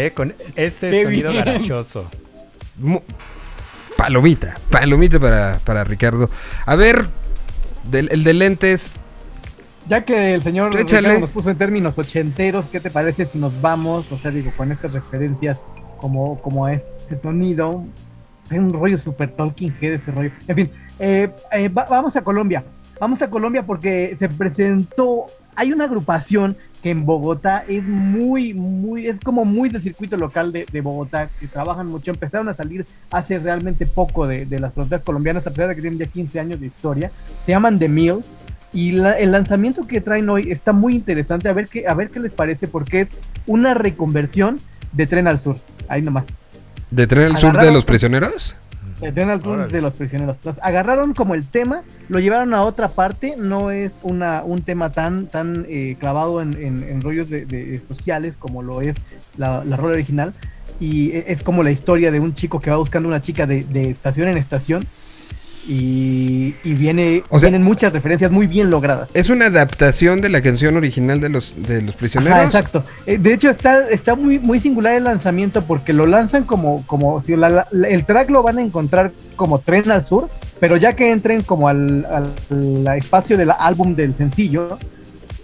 Dale, con ese
Qué
sonido
bien.
garachoso.
Palomita, palomita para, para Ricardo. A ver, del, el de lentes,
ya que el señor. Ricardo nos puso en términos ochenteros, ¿qué te parece si nos vamos? O sea, digo, con estas referencias como, como a este sonido. Es un rollo super Tolkien Head ese rollo. En fin, eh, eh, va- vamos a Colombia. Vamos a Colombia porque se presentó. Hay una agrupación que en Bogotá es muy, muy, es como muy del circuito local de, de Bogotá, que trabajan mucho. Empezaron a salir hace realmente poco de, de las fronteras colombianas, a pesar de que tienen ya 15 años de historia. Se llaman The Mills. Y la- el lanzamiento que traen hoy está muy interesante. A ver qué, a ver qué les parece, porque es una reconversión de Tren al Sur. Ahí nomás.
de Tren al Sur de los prisioneros.
Órale.
de los prisioneros. Los agarraron como el tema, lo llevaron a otra parte. No es una, un tema tan, tan eh, clavado en, en- en rollos de, de sociales como lo es la, la rola original. Y e- es como la historia de un chico que va buscando una chica de, de estación en estación. Y, y viene,
O sea-
vienen muchas referencias muy bien logradas.
Es una adaptación de la canción original de los, de los prisioneros.
Ajá, exacto. Eh, de hecho, está, está muy, muy singular el lanzamiento porque lo lanzan como, como si la- la- el track lo van a encontrar como tren al sur, pero ya que entren como al, al- al espacio del álbum del sencillo,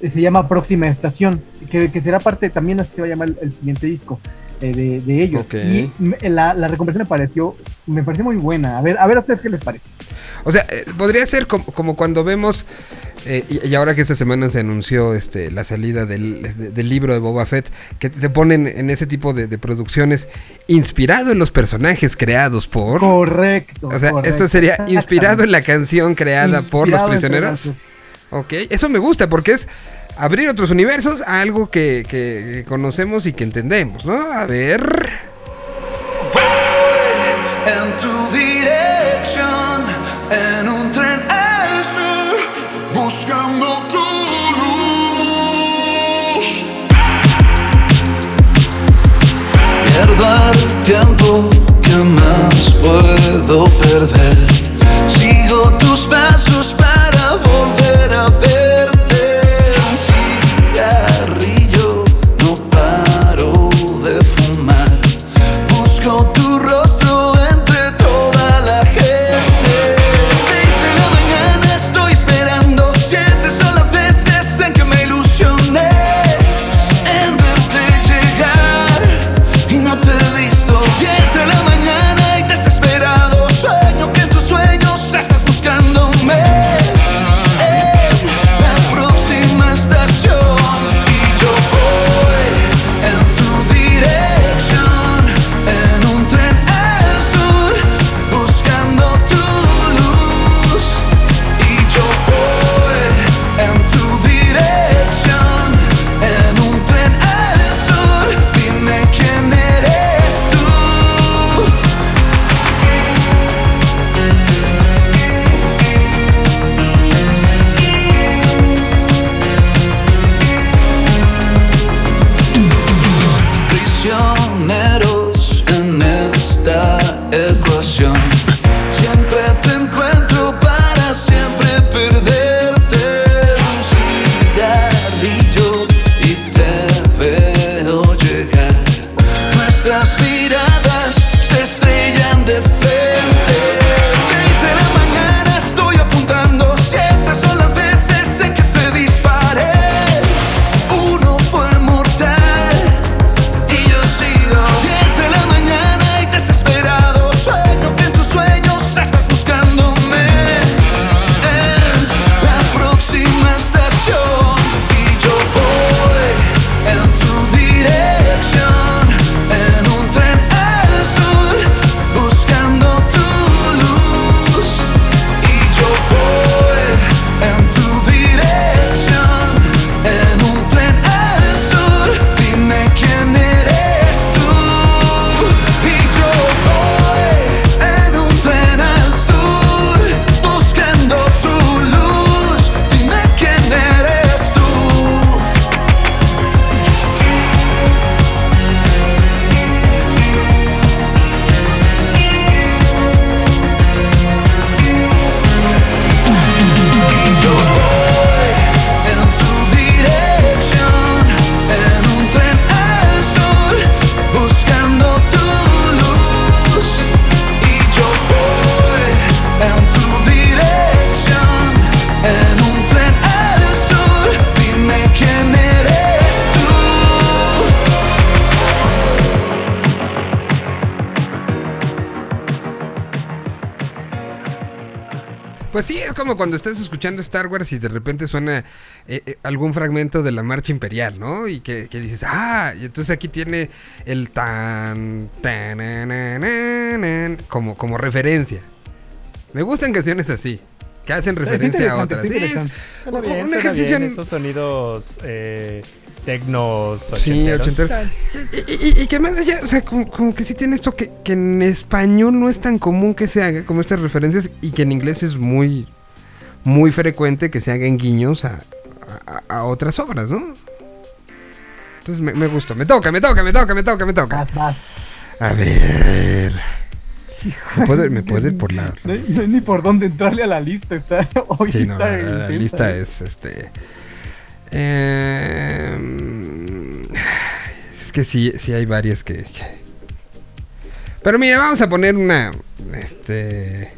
eh, se llama Próxima Estación, que, que será parte, también así se va a llamar el, el siguiente disco eh, de, de ellos.
Ok.
Y me- la, la reconversión me pareció, me pareció muy buena. A ver, a ver a ustedes qué les parece.
O sea, eh, podría ser como, como cuando vemos, eh, y, y ahora que esta semana se anunció este, la salida del, de- del libro de Boba Fett, que te ponen en ese tipo de, de producciones inspirado en los personajes creados por...
Correcto.
O sea,
correcto,
esto sería inspirado en la canción creada por los prisioneros. Ok, eso me gusta porque es abrir otros universos a algo que, que conocemos y que entendemos, ¿no? A ver...
en tu dirección, en un tren al buscando tu luz. Pierdo el tiempo que más puedo perder. Sigo tus pasos para volver a verte.
Pues sí, es como cuando estás escuchando Star Wars y de repente suena eh, eh, algún fragmento de la marcha imperial, ¿no? Y que, que dices, ah, y entonces aquí tiene el tan, tan, na, na, na, na, como, como referencia. Me gustan canciones así, que hacen referencia a otras. Sí, es un ejercicio
bien, esos sonidos eh, tecnos
Sí,
ochenteros.
ochentero. Y, y- y que más allá, o sea, como, como que sí tiene esto que, que en español no es tan común que se haga, como estas referencias, y que en inglés es muy, muy frecuente que se hagan guiños a, a- a otras obras, ¿no? Entonces me, me gustó. Me toca, me toca, me toca, me toca, me toca. A ver. ¿Me puedo, me puedo ir por la...
No, hay- no hay ni por dónde entrarle a la lista. Está, hoy
Sí, no,
está
la, lista es este. Eh, es que sí, sí hay varias que, Pero mira, vamos a poner una. Este.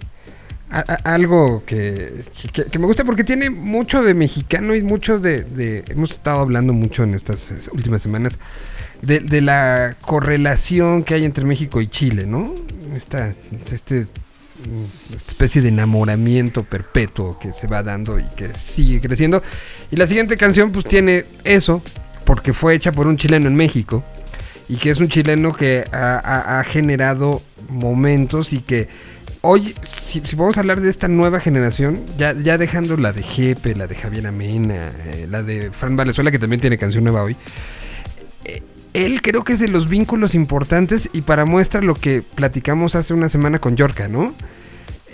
algo que, que- me gusta porque tiene mucho de mexicano y mucho de, de- hemos estado hablando mucho en estas últimas semanas de, de la correlación que hay entre México y Chile, ¿no? Esta, este especie de enamoramiento perpetuo que se va dando y que sigue creciendo. Y la siguiente canción pues tiene eso, porque fue hecha por un chileno en México y que es un chileno que ha, generado momentos y que hoy, si, si vamos a hablar de esta nueva generación, ya, ya dejando la de Jepe, la de Javier Amena, eh, la de Fran Valenzuela que también tiene canción nueva hoy, eh, él creo que es de los vínculos importantes y para muestra lo que platicamos hace una semana con Yorka, ¿no?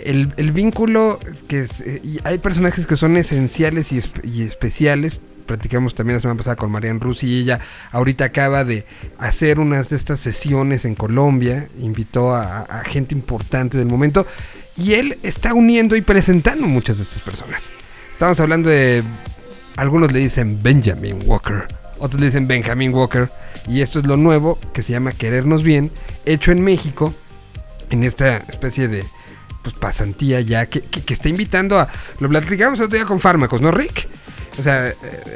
El, vínculo que eh, hay personajes que son esenciales y, espe- y especiales. Platicamos también la semana pasada con Marian Rusi y ella ahorita acaba de hacer unas de estas sesiones en Colombia. Invitó a- a gente importante del momento y él está uniendo y presentando muchas de estas personas. Estamos hablando de algunos le dicen Benjamin Walker, otros le dicen Benjamin Walker, y esto es lo nuevo que se llama Querernos Bien, hecho en México, en esta especie de pues pasantía ya que, que- está invitando a. Lo platicamos el otro día con fármacos, ¿no, Rick? O sea, eh,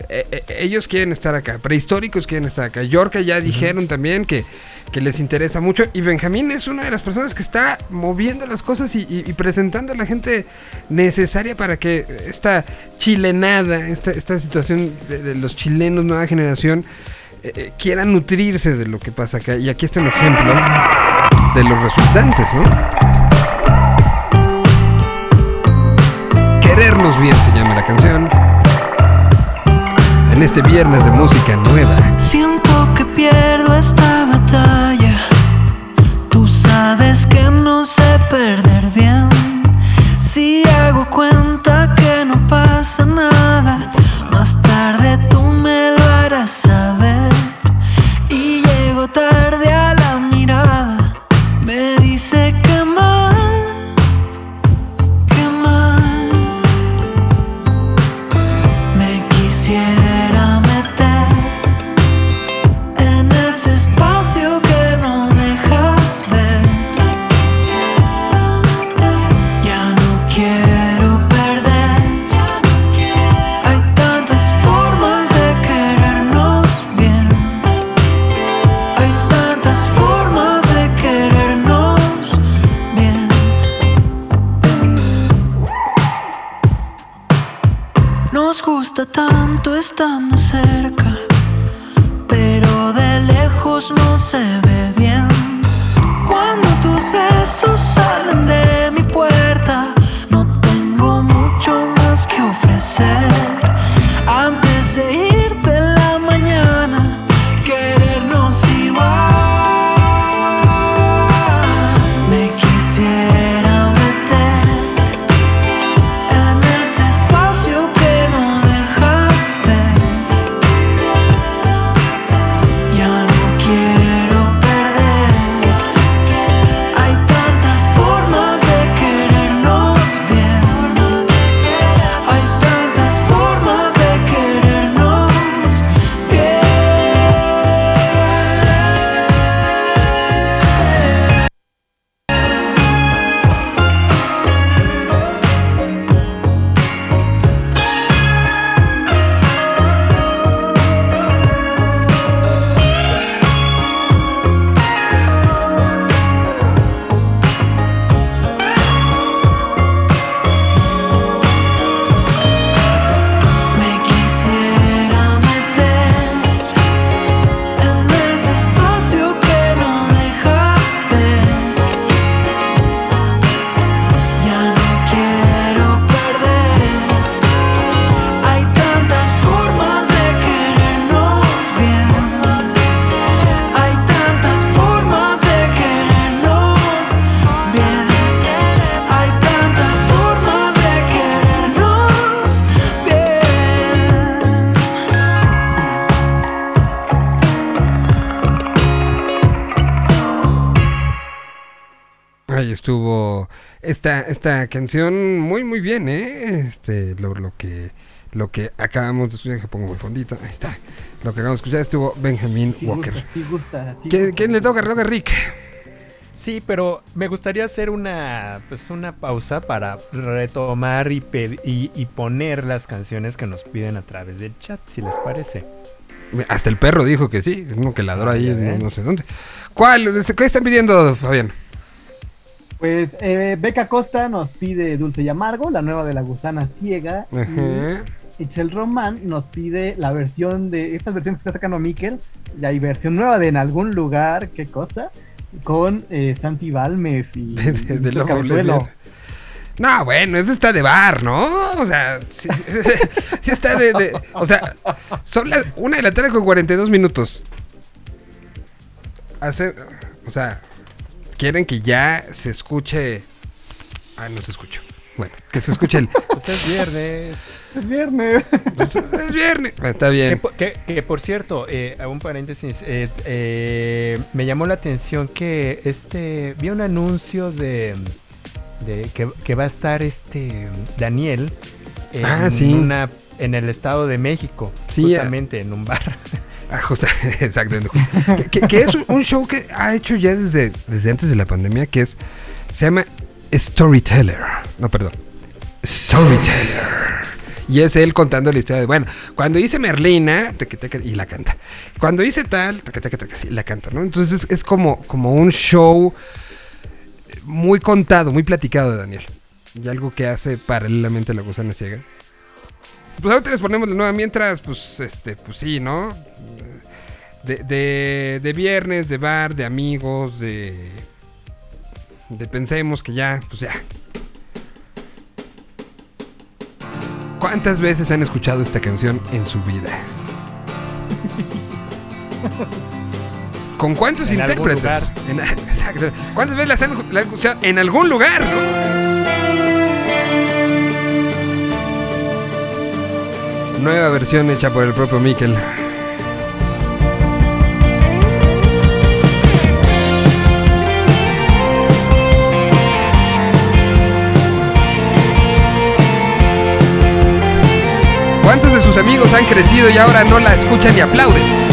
eh, eh, ellos quieren estar acá, prehistóricos quieren estar acá. Yorka ya dijeron también que, que les interesa mucho. Y Benjamín es una de las personas que está moviendo las cosas y, y- y presentando a la gente necesaria para que esta chilenada, esta, esta situación de, de los chilenos, nueva generación, eh, quieran nutrirse de lo que pasa acá. Y aquí está un ejemplo de los resultantes, ¿no? Querernos bien se llama la canción. En este viernes de música nueva.
Siento que pierdo esta batalla. Tú sabes que no sé perder bien. Si hago cuenta que no pasa nada, más tarde tú me lo harás saber. Y llego tarde gusta tanto estando cerca, pero de lejos no se ve
esta, canción muy, muy bien, ¿eh? Este, lo, lo que lo que acabamos de escuchar, que pongo muy fondito, ahí está. Lo que acabamos de escuchar estuvo Benjamin
Sí
Walker.
gusta, sí gusta, sí
¿Quién,
gusta.
quién le toca? Le toca Rick.
Sí, pero me gustaría hacer una, pues una pausa para retomar y, y, y poner las canciones que nos piden a través del chat, si les parece.
Hasta el perro dijo que sí, es uno que ladró
Ah,
ahí, no sé dónde. ¿Cuál? Este, ¿Qué están pidiendo, Fabián?
Pues eh, Beca Costa nos pide Dulce y Amargo, la nueva de la gusana ciega.
Ajá.
Y Chel Román nos pide la versión de estas versiones que está sacando Miquel. Ya hay versión nueva de En algún lugar, ¿qué cosa? Con eh, Santi Balmes y,
De, de-
y
de
Cabezuelo.
No, bueno, ese está de bar, ¿no? O sea, sí, sí- sí está de, de- O sea, son las una de la tarde con 42 minutos. Hace, o sea, quieren que ya se escuche. Ah, no se escuchó. Bueno, que se escuche el.
Pues es viernes.
Es viernes.
es viernes. Ah, Está bien.
que- que, por cierto, eh, hago un paréntesis, eh, eh, me llamó la atención que este vi un anuncio de, de que, que va a estar este Daniel en,
Ah, sí.
una, en el Estado de México,
Sí, ah.
justamente en un bar.
Ah, exactamente. que, es un, show que ha hecho ya desde, desde antes de la pandemia, que es se llama Storyteller. No, perdón. Storyteller. Y es él contando la historia de, bueno, cuando hice Merlina, y la canta. Cuando hice tal, y la canta, ¿no? Entonces es como, como un show muy contado, muy platicado de Daniel. Y algo que hace paralelamente a la gusana ciega. Pues ahorita les ponemos la nueva mientras, pues, este, pues sí, ¿no? De, de, de viernes, de bar, de amigos, de. De pensemos que ya, pues ya. ¿Cuántas veces han escuchado esta canción en su vida? ¿Con cuántos
En algún
intérpretes? En-. ¿Cuántas veces las han, la han escuchado en algún lugar, no? Nueva versión hecha por el propio Mikel. ¿Cuántos de sus amigos han crecido y ahora no la escuchan y aplauden?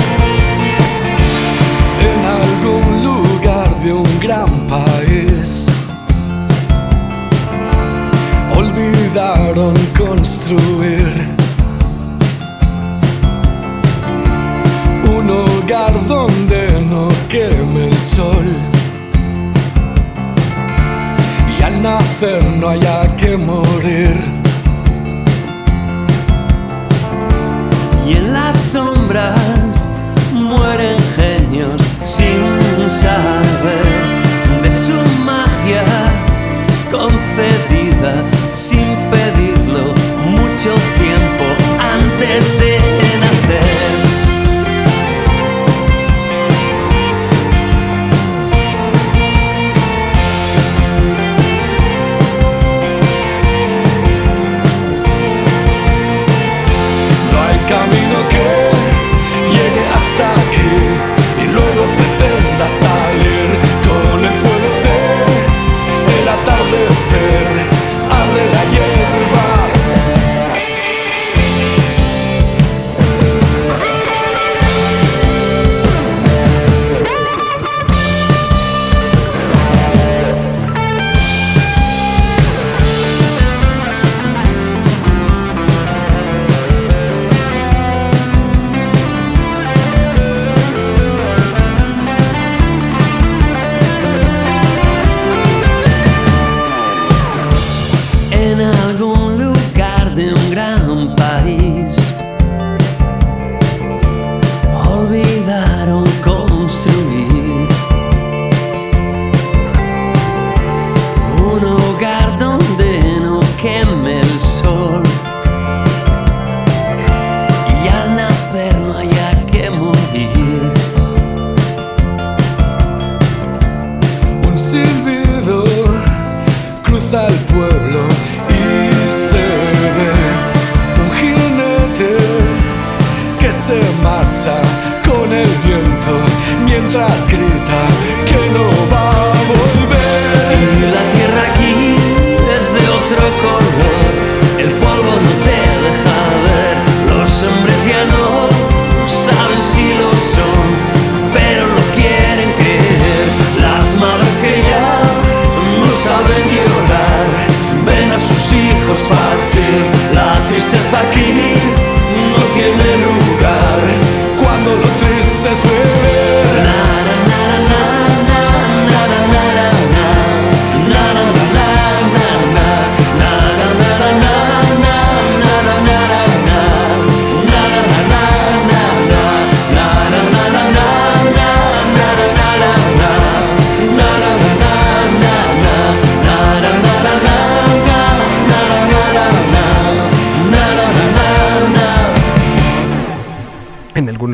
Saber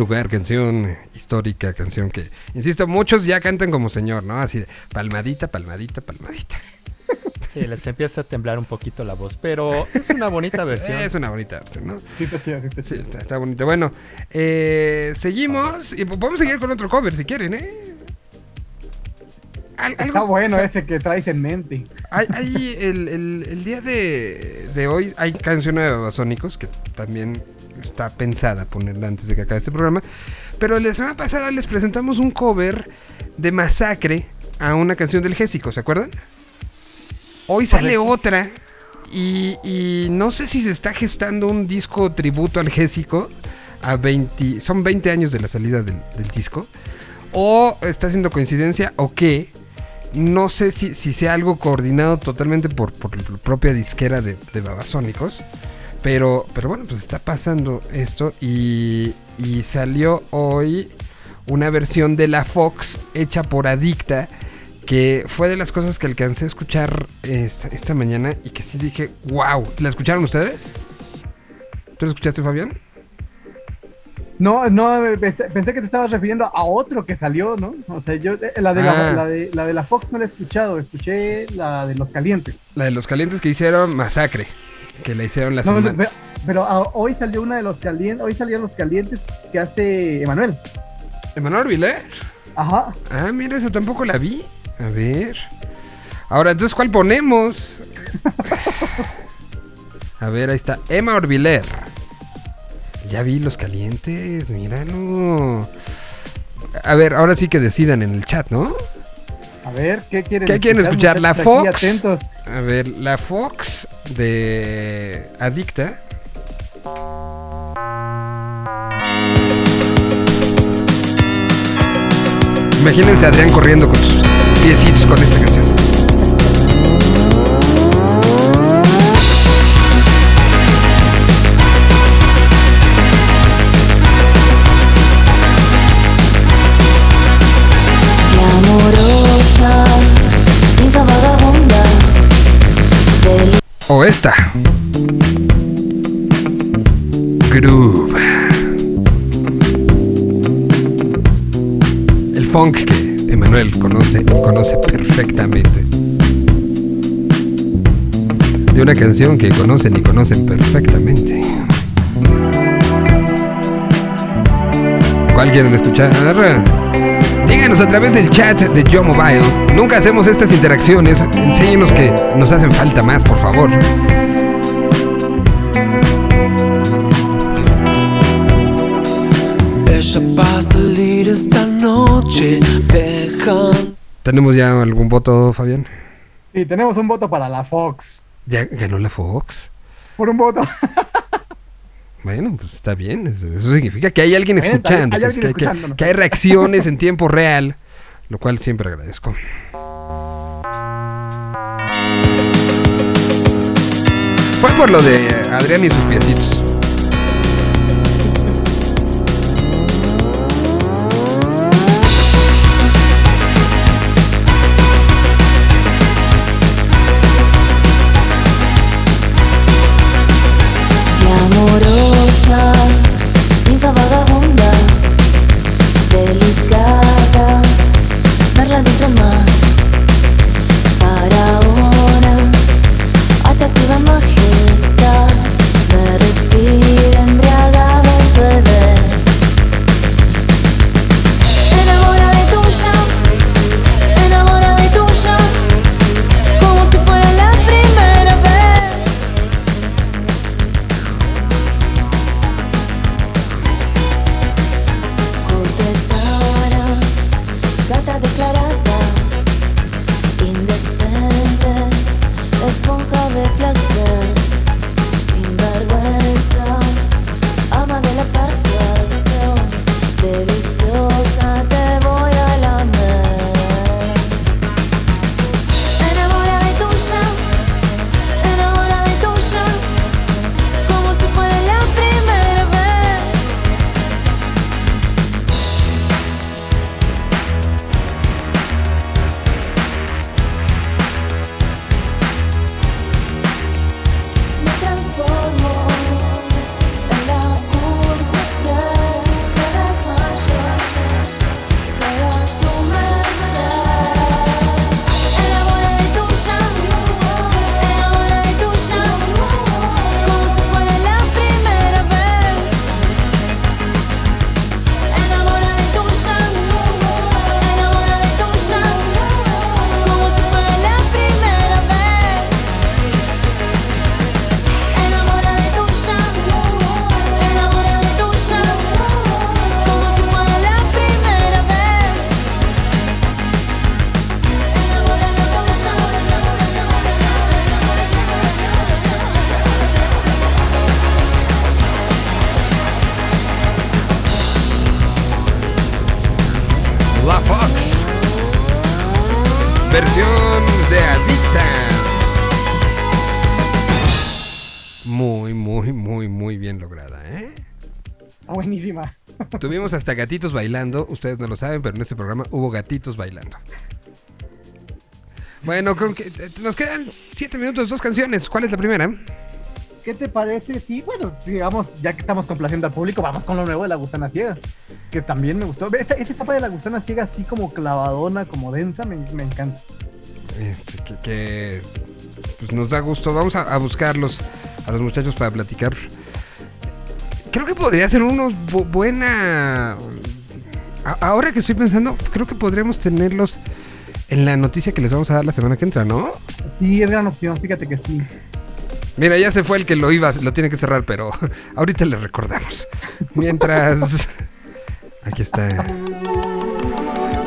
lugar,
canción histórica, canción que, insisto, muchos ya cantan como señor, ¿no? Así de palmadita, palmadita, palmadita.
Sí, les empieza a temblar un poquito la voz, pero es una bonita versión.
Es una bonita versión, ¿no?
Sí, está está
bonita. Bueno, eh, seguimos y podemos seguir con otro cover si quieren, ¿eh? Al- algo-
Está bueno
o sea,
ese que traes en mente.
Hay, hay el, el- el día de, de hoy hay canción de Babasónicos que también está pensada ponerla antes de que acabe este programa. Pero la semana pasada les presentamos un cover de Masacre a una canción del Gésico, ¿se acuerdan? Hoy sale otra y, y no sé si se está gestando un disco tributo al Gésico a 20, son 20 años de la salida del, del disco. O está haciendo coincidencia o qué. No sé si, si sea algo coordinado totalmente por, por la propia disquera de, de Babasónicos. Pero, pero bueno, pues está pasando esto y, y salió hoy una versión de la Fox hecha por Adicta que fue de las cosas que alcancé a escuchar esta, mañana y que sí dije, wow, ¿la escucharon ustedes? ¿Tú la escuchaste, Fabián?
No, no, pensé, pensé que te estabas refiriendo a otro que salió, ¿no? O sea, yo eh, la de, la,
Ah.
la de, la de la Fox no la he escuchado, escuché la de los calientes.
La de los calientes que hicieron Masacre, que la hicieron la
No,
semana.
pero, pero, ah, hoy salió una de los calientes, hoy salieron los calientes que hace Emanuel.
¿Emanuel Vilé?
Ajá.
Ah, mira, esa tampoco la vi. A ver. Ahora, entonces, ¿cuál ponemos? A ver, ahí está. Emma Orbiler. Ya vi los calientes, míralo. A ver, ahora sí que decidan en el chat, ¿no?
A ver, ¿qué quieren
¿Qué quieren escuchar? ¿La Fox?
Atentos.
A ver, la Fox de Adicta. Imagínense a Adrián corriendo con sus piecitos con esta canción. O esta. Groove. El funk que Emanuel conoce conoce perfectamente. De una canción que conocen y conocen perfectamente. ¿Cuál quieren escuchar? Díganos a través del chat de Yo Mobile. Nunca hacemos estas interacciones. Enséñenos que nos hacen falta más, por favor.
Ella va a salir esta noche,
¿Tenemos ya algún voto, Fabián?
Sí, tenemos un voto para la Fox.
¿Ya ganó la Fox?
Por un voto.
Bueno, pues está bien. Eso, significa que hay alguien escuchando,
hay
que,
alguien
que- que hay reacciones en tiempo real, lo cual siempre agradezco. Fue por lo de Adrián y sus piecitos. Hasta gatitos bailando, ustedes no lo saben, pero en este programa hubo gatitos bailando. Bueno, creo que nos quedan siete minutos, dos canciones. ¿Cuál es la primera?
¿Qué te parece? Sí, bueno, sigamos, ya que estamos complaciendo al público, vamos con lo nuevo de La Gusana Ciega, que también me gustó. Esta, esa etapa de La Gusana Ciega, así como clavadona, como densa, me, me encanta.
Este, que, que, pues nos da gusto. Vamos a, a buscarlos a los muchachos para platicar. Podría ser unos bu- buena. A- ahora que estoy pensando, creo que podríamos tenerlos en la noticia que les vamos a dar la semana que entra, ¿no?
Sí, es gran opción, fíjate que sí.
Mira, ya se fue el que lo iba, lo tiene que cerrar, pero ahorita le recordamos. Mientras. Aquí está.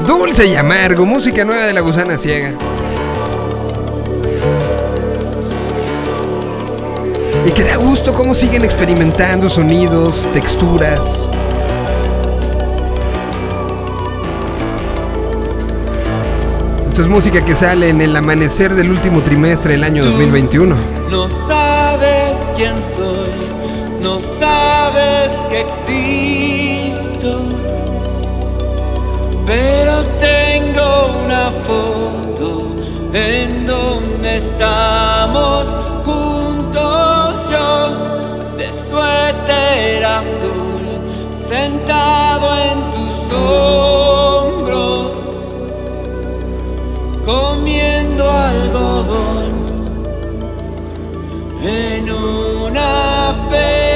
Dulce y amargo, música nueva de la gusana ciega. Y que da gusto cómo siguen experimentando sonidos, texturas. Esto es música que sale en el amanecer del último trimestre del año 2021.
No sabes quién soy, no sabes que existo, pero tengo una foto en donde estamos sentado en tus hombros, comiendo algodón en una feria.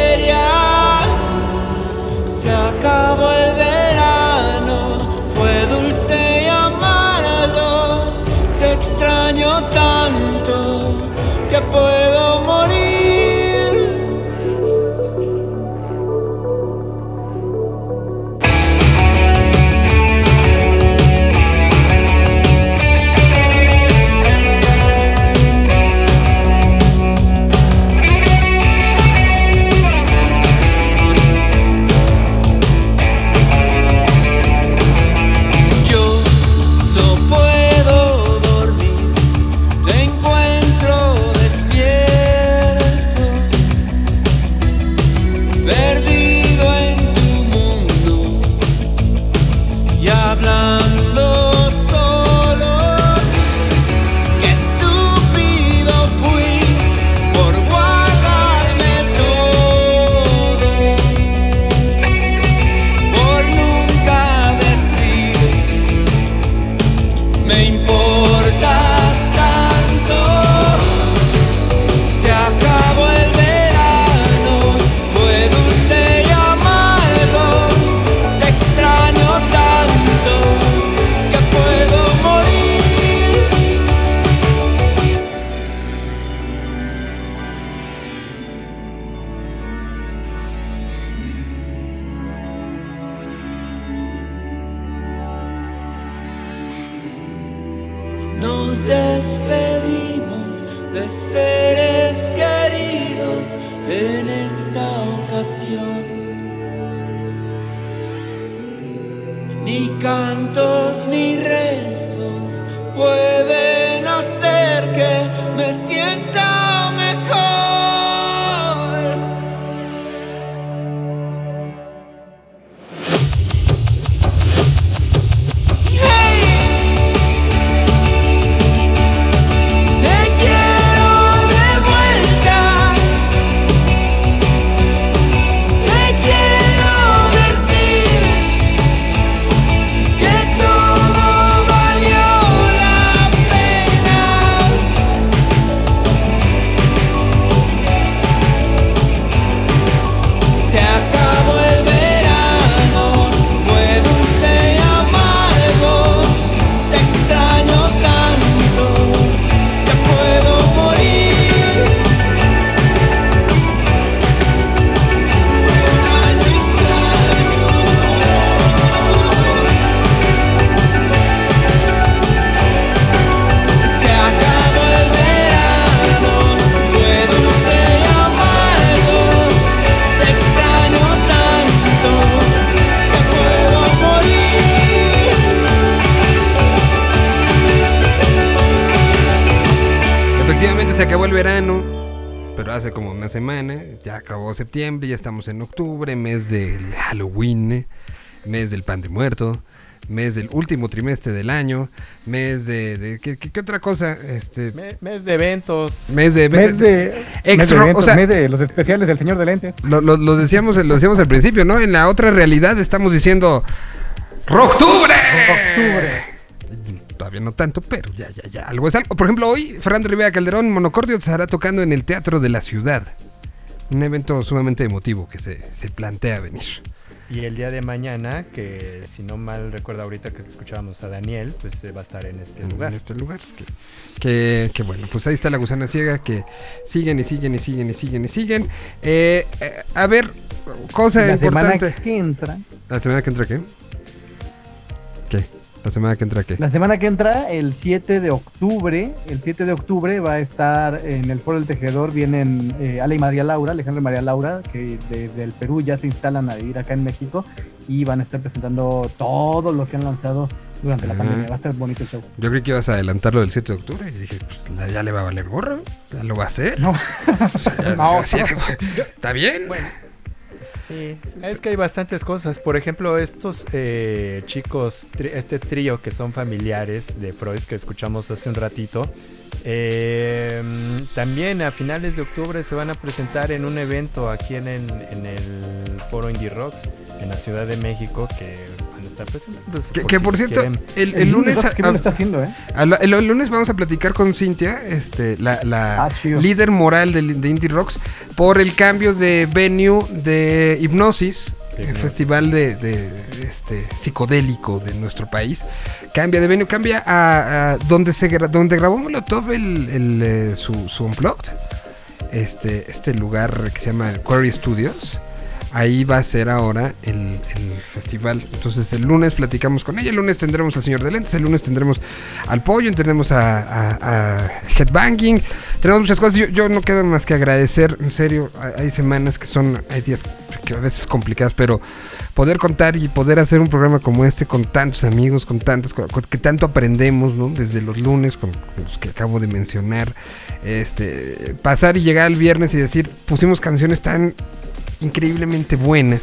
Septiembre, ya estamos en octubre, mes del Halloween, mes del pan de muerto, mes del último trimestre del año, mes de... de- ¿qué, qué- qué otra cosa? Este,
Me- mes de eventos.
mes de...
Mes de, mes
Extra-
de eventos,
o sea,
mes de los especiales del señor de lentes.
Lo, lo- lo decíamos, lo decíamos al principio, ¿no? En la otra realidad estamos diciendo ¡Roctubre!
Octubre.
Todavía no tanto, pero ya, ya, ya. Algo es algo. Por ejemplo, hoy Fernando Rivera Calderón, Monocordio, estará tocando en el Teatro de la Ciudad. Un evento sumamente emotivo que se, se plantea venir.
Y el día de mañana, que si no mal recuerdo ahorita que escuchábamos a Daniel, pues eh, va a estar en este
en
lugar.
este lugar. Que, que- que bueno, pues ahí está la gusana ciega que siguen y siguen y siguen y siguen y siguen. Eh, eh, a ver, cosa
La semana
importante.
que entra,
¿La semana que entra qué? ¿Qué? ¿La semana que entra qué?
la semana que entra, el 7 de octubre, el 7 de octubre va a estar en el Foro del Tejedor, vienen eh, Ale y María Laura, Alejandro y María Laura, que desde el Perú ya se instalan a vivir acá en México y van a estar presentando todo lo que han lanzado durante la
Ah.
pandemia. Va a estar bonito el show.
Yo creí que ibas a adelantarlo del 7 de octubre y dije, pues ya le va a valer gorro, ya lo va a hacer.
No.
O sea, ya-
No.
Está bien.
Sí, es que hay bastantes cosas. Por ejemplo, estos eh, chicos, este trío que son familiares de Freud que escuchamos hace un ratito, eh, también a finales de octubre se van a presentar en un evento aquí en el, en el Foro Indie Rocks en la Ciudad de México que van a estar presentando.
Que, que, por cierto,
quieren.
el, el lunes...
¿Qué
a-
lo está haciendo, eh?
a el, el lunes vamos a platicar con Cintia, este, la, la
Ah,
líder moral del- de, Indie Rocks, por el cambio de venue de Hipnosis, el festival de, de, este, psicodélico de nuestro país. Cambia de venue, cambia a, a donde se donde grabó Molotov el, el, eh, su, su Unplugged. Este, este lugar que se llama Quarry Studios. Ahí va a ser ahora el, el festival. Entonces el lunes platicamos con ella. El lunes tendremos al señor de lentes. El lunes tendremos al pollo. Tendremos a, a- Headbanging. Tenemos muchas cosas. Yo, yo no queda más que agradecer. En serio, hay semanas que son. Hay días que a veces complicadas, pero poder contar y poder hacer un programa como este con tantos amigos, con tantas que tanto aprendemos, ¿no? Desde los lunes con, con los que acabo de mencionar, este, pasar y llegar al viernes y decir, pusimos canciones tan increíblemente buenas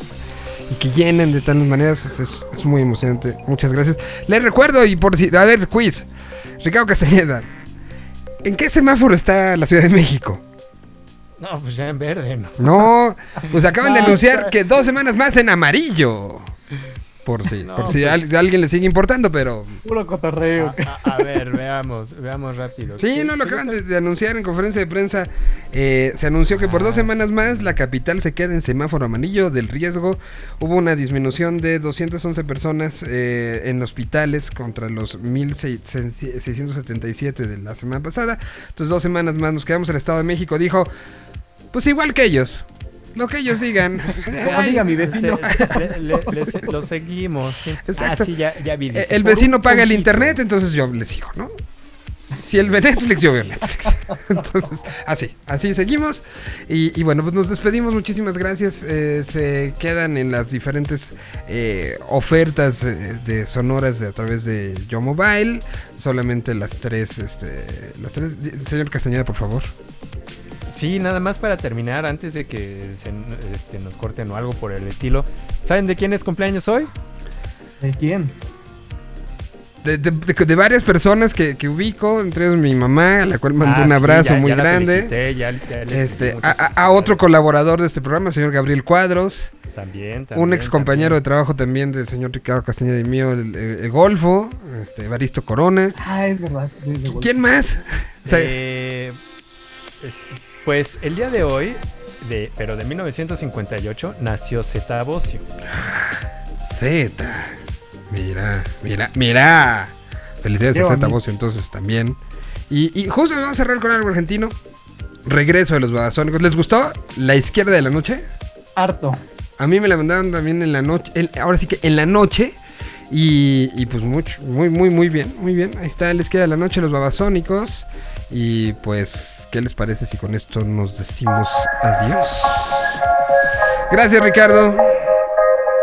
y que llenan de tantas maneras, es, es- es muy emocionante. Muchas gracias. Les recuerdo y por si, a ver, quiz, Ricardo Castañeda, ¿en qué semáforo está la Ciudad de México?
No, pues ya en verde, ¿no?
No, pues acaban de anunciar que dos semanas más en amarillo. Por si,
No,
por si
pues-
a alguien le sigue importando, pero...
Puro cotorreo.
A, a- a ver, veamos, veamos rápido.
Sí,
¿Qué-
no, lo acaban de anunciar en conferencia de prensa. Eh, se anunció que por dos
Ah.
semanas más la capital se queda en semáforo amarillo del riesgo. Hubo una disminución de 211 personas eh, en hospitales contra los 1.677 de la semana pasada. Entonces dos semanas más nos quedamos. El Estado de México dijo, pues igual que ellos. Lo que ellos digan.
Como diga mi vecino.
Le- le- le- le- lo seguimos. sí.
Exacto.
Ah, sí, ya, ya vi.
Eh,
dice,
el vecino paga el internet, entonces yo le sigo, ¿no? Si él ve Netflix, yo veo Netflix. Entonces, así, así seguimos. Y, y bueno, pues nos despedimos. Muchísimas gracias. Eh, se quedan en las diferentes eh, ofertas eh, de sonoras de, a través de Yo Mobile. Solamente las tres, este, las tres. Señor Castañeda, por favor.
Sí, nada más para terminar, antes de que se- este, nos corten o algo por el estilo. ¿Saben de quién es cumpleaños hoy?
¿De quién?
De, de- de- de varias personas que, que ubico, entre ellos mi mamá, a la cual mando
Ah,
un
sí,
abrazo
ya-
muy
ya la
grande.
felicité, ya- ya le
Este, a,
muchas
a- a otro colaborador de este programa, el señor Gabriel Cuadros.
También, también.
un ex compañero de trabajo también del señor Ricardo Castañeda y mío, el, el- el Golfo, este, Evaristo Corona.
Ah, es verdad. es.
¿Quién más? O sea,
Eh, es- pues el día de hoy, de, pero de 1958, nació Zeta Bosio.
Z. Mira, mira, mira. Felicidades
Qué
a Z
bonito.
Bocio entonces también. Y, y justo vamos a cerrar con algo argentino. Regreso de los babasónicos. ¿Les gustó La Izquierda de la Noche?
Harto.
A mí me la mandaron también en la noche. en- ahora sí que en la noche. Y, y pues mucho, muy, muy, muy bien, muy bien. Ahí está, les queda la noche los babasónicos. Y pues, ¿Qué les parece si con esto nos decimos adiós? Gracias, Ricardo.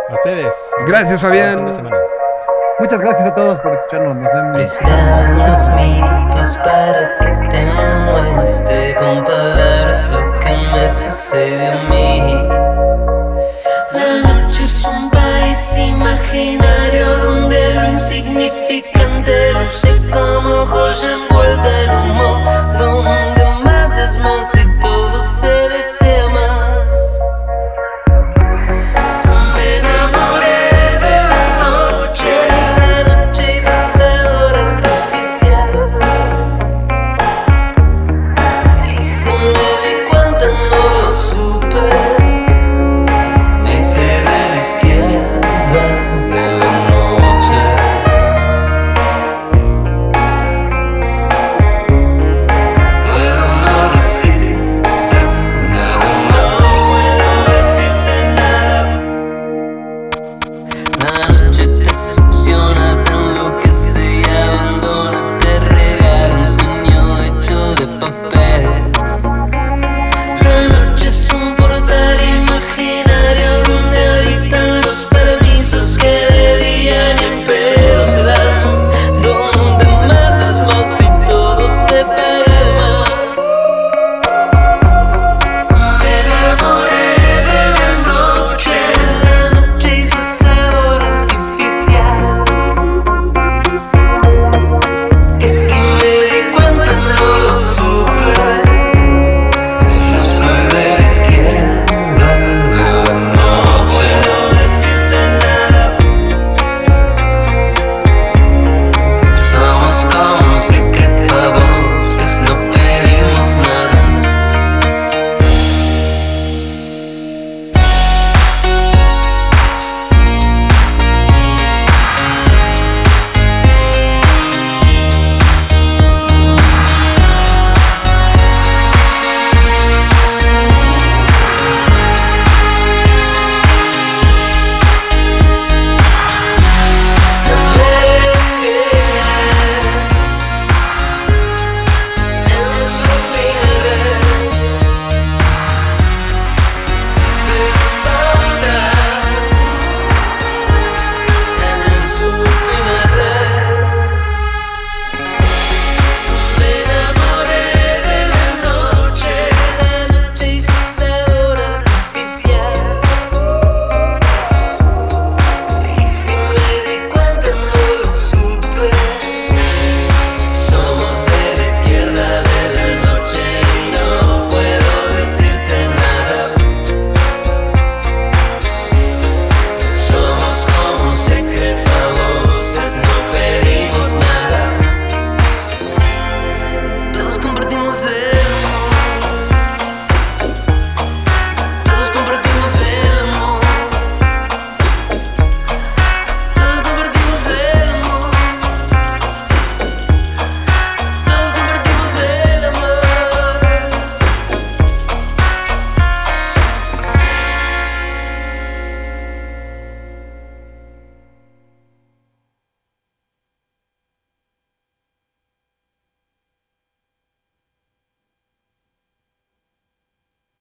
A ustedes.
Gracias, Fabián.
Muchas gracias a todos por escucharnos. Nos vemos.
Préstame unos minutos para que te
muestre con palabras lo que me sucede a mí. La noche es un país imaginario donde lo insignificante luce como joya.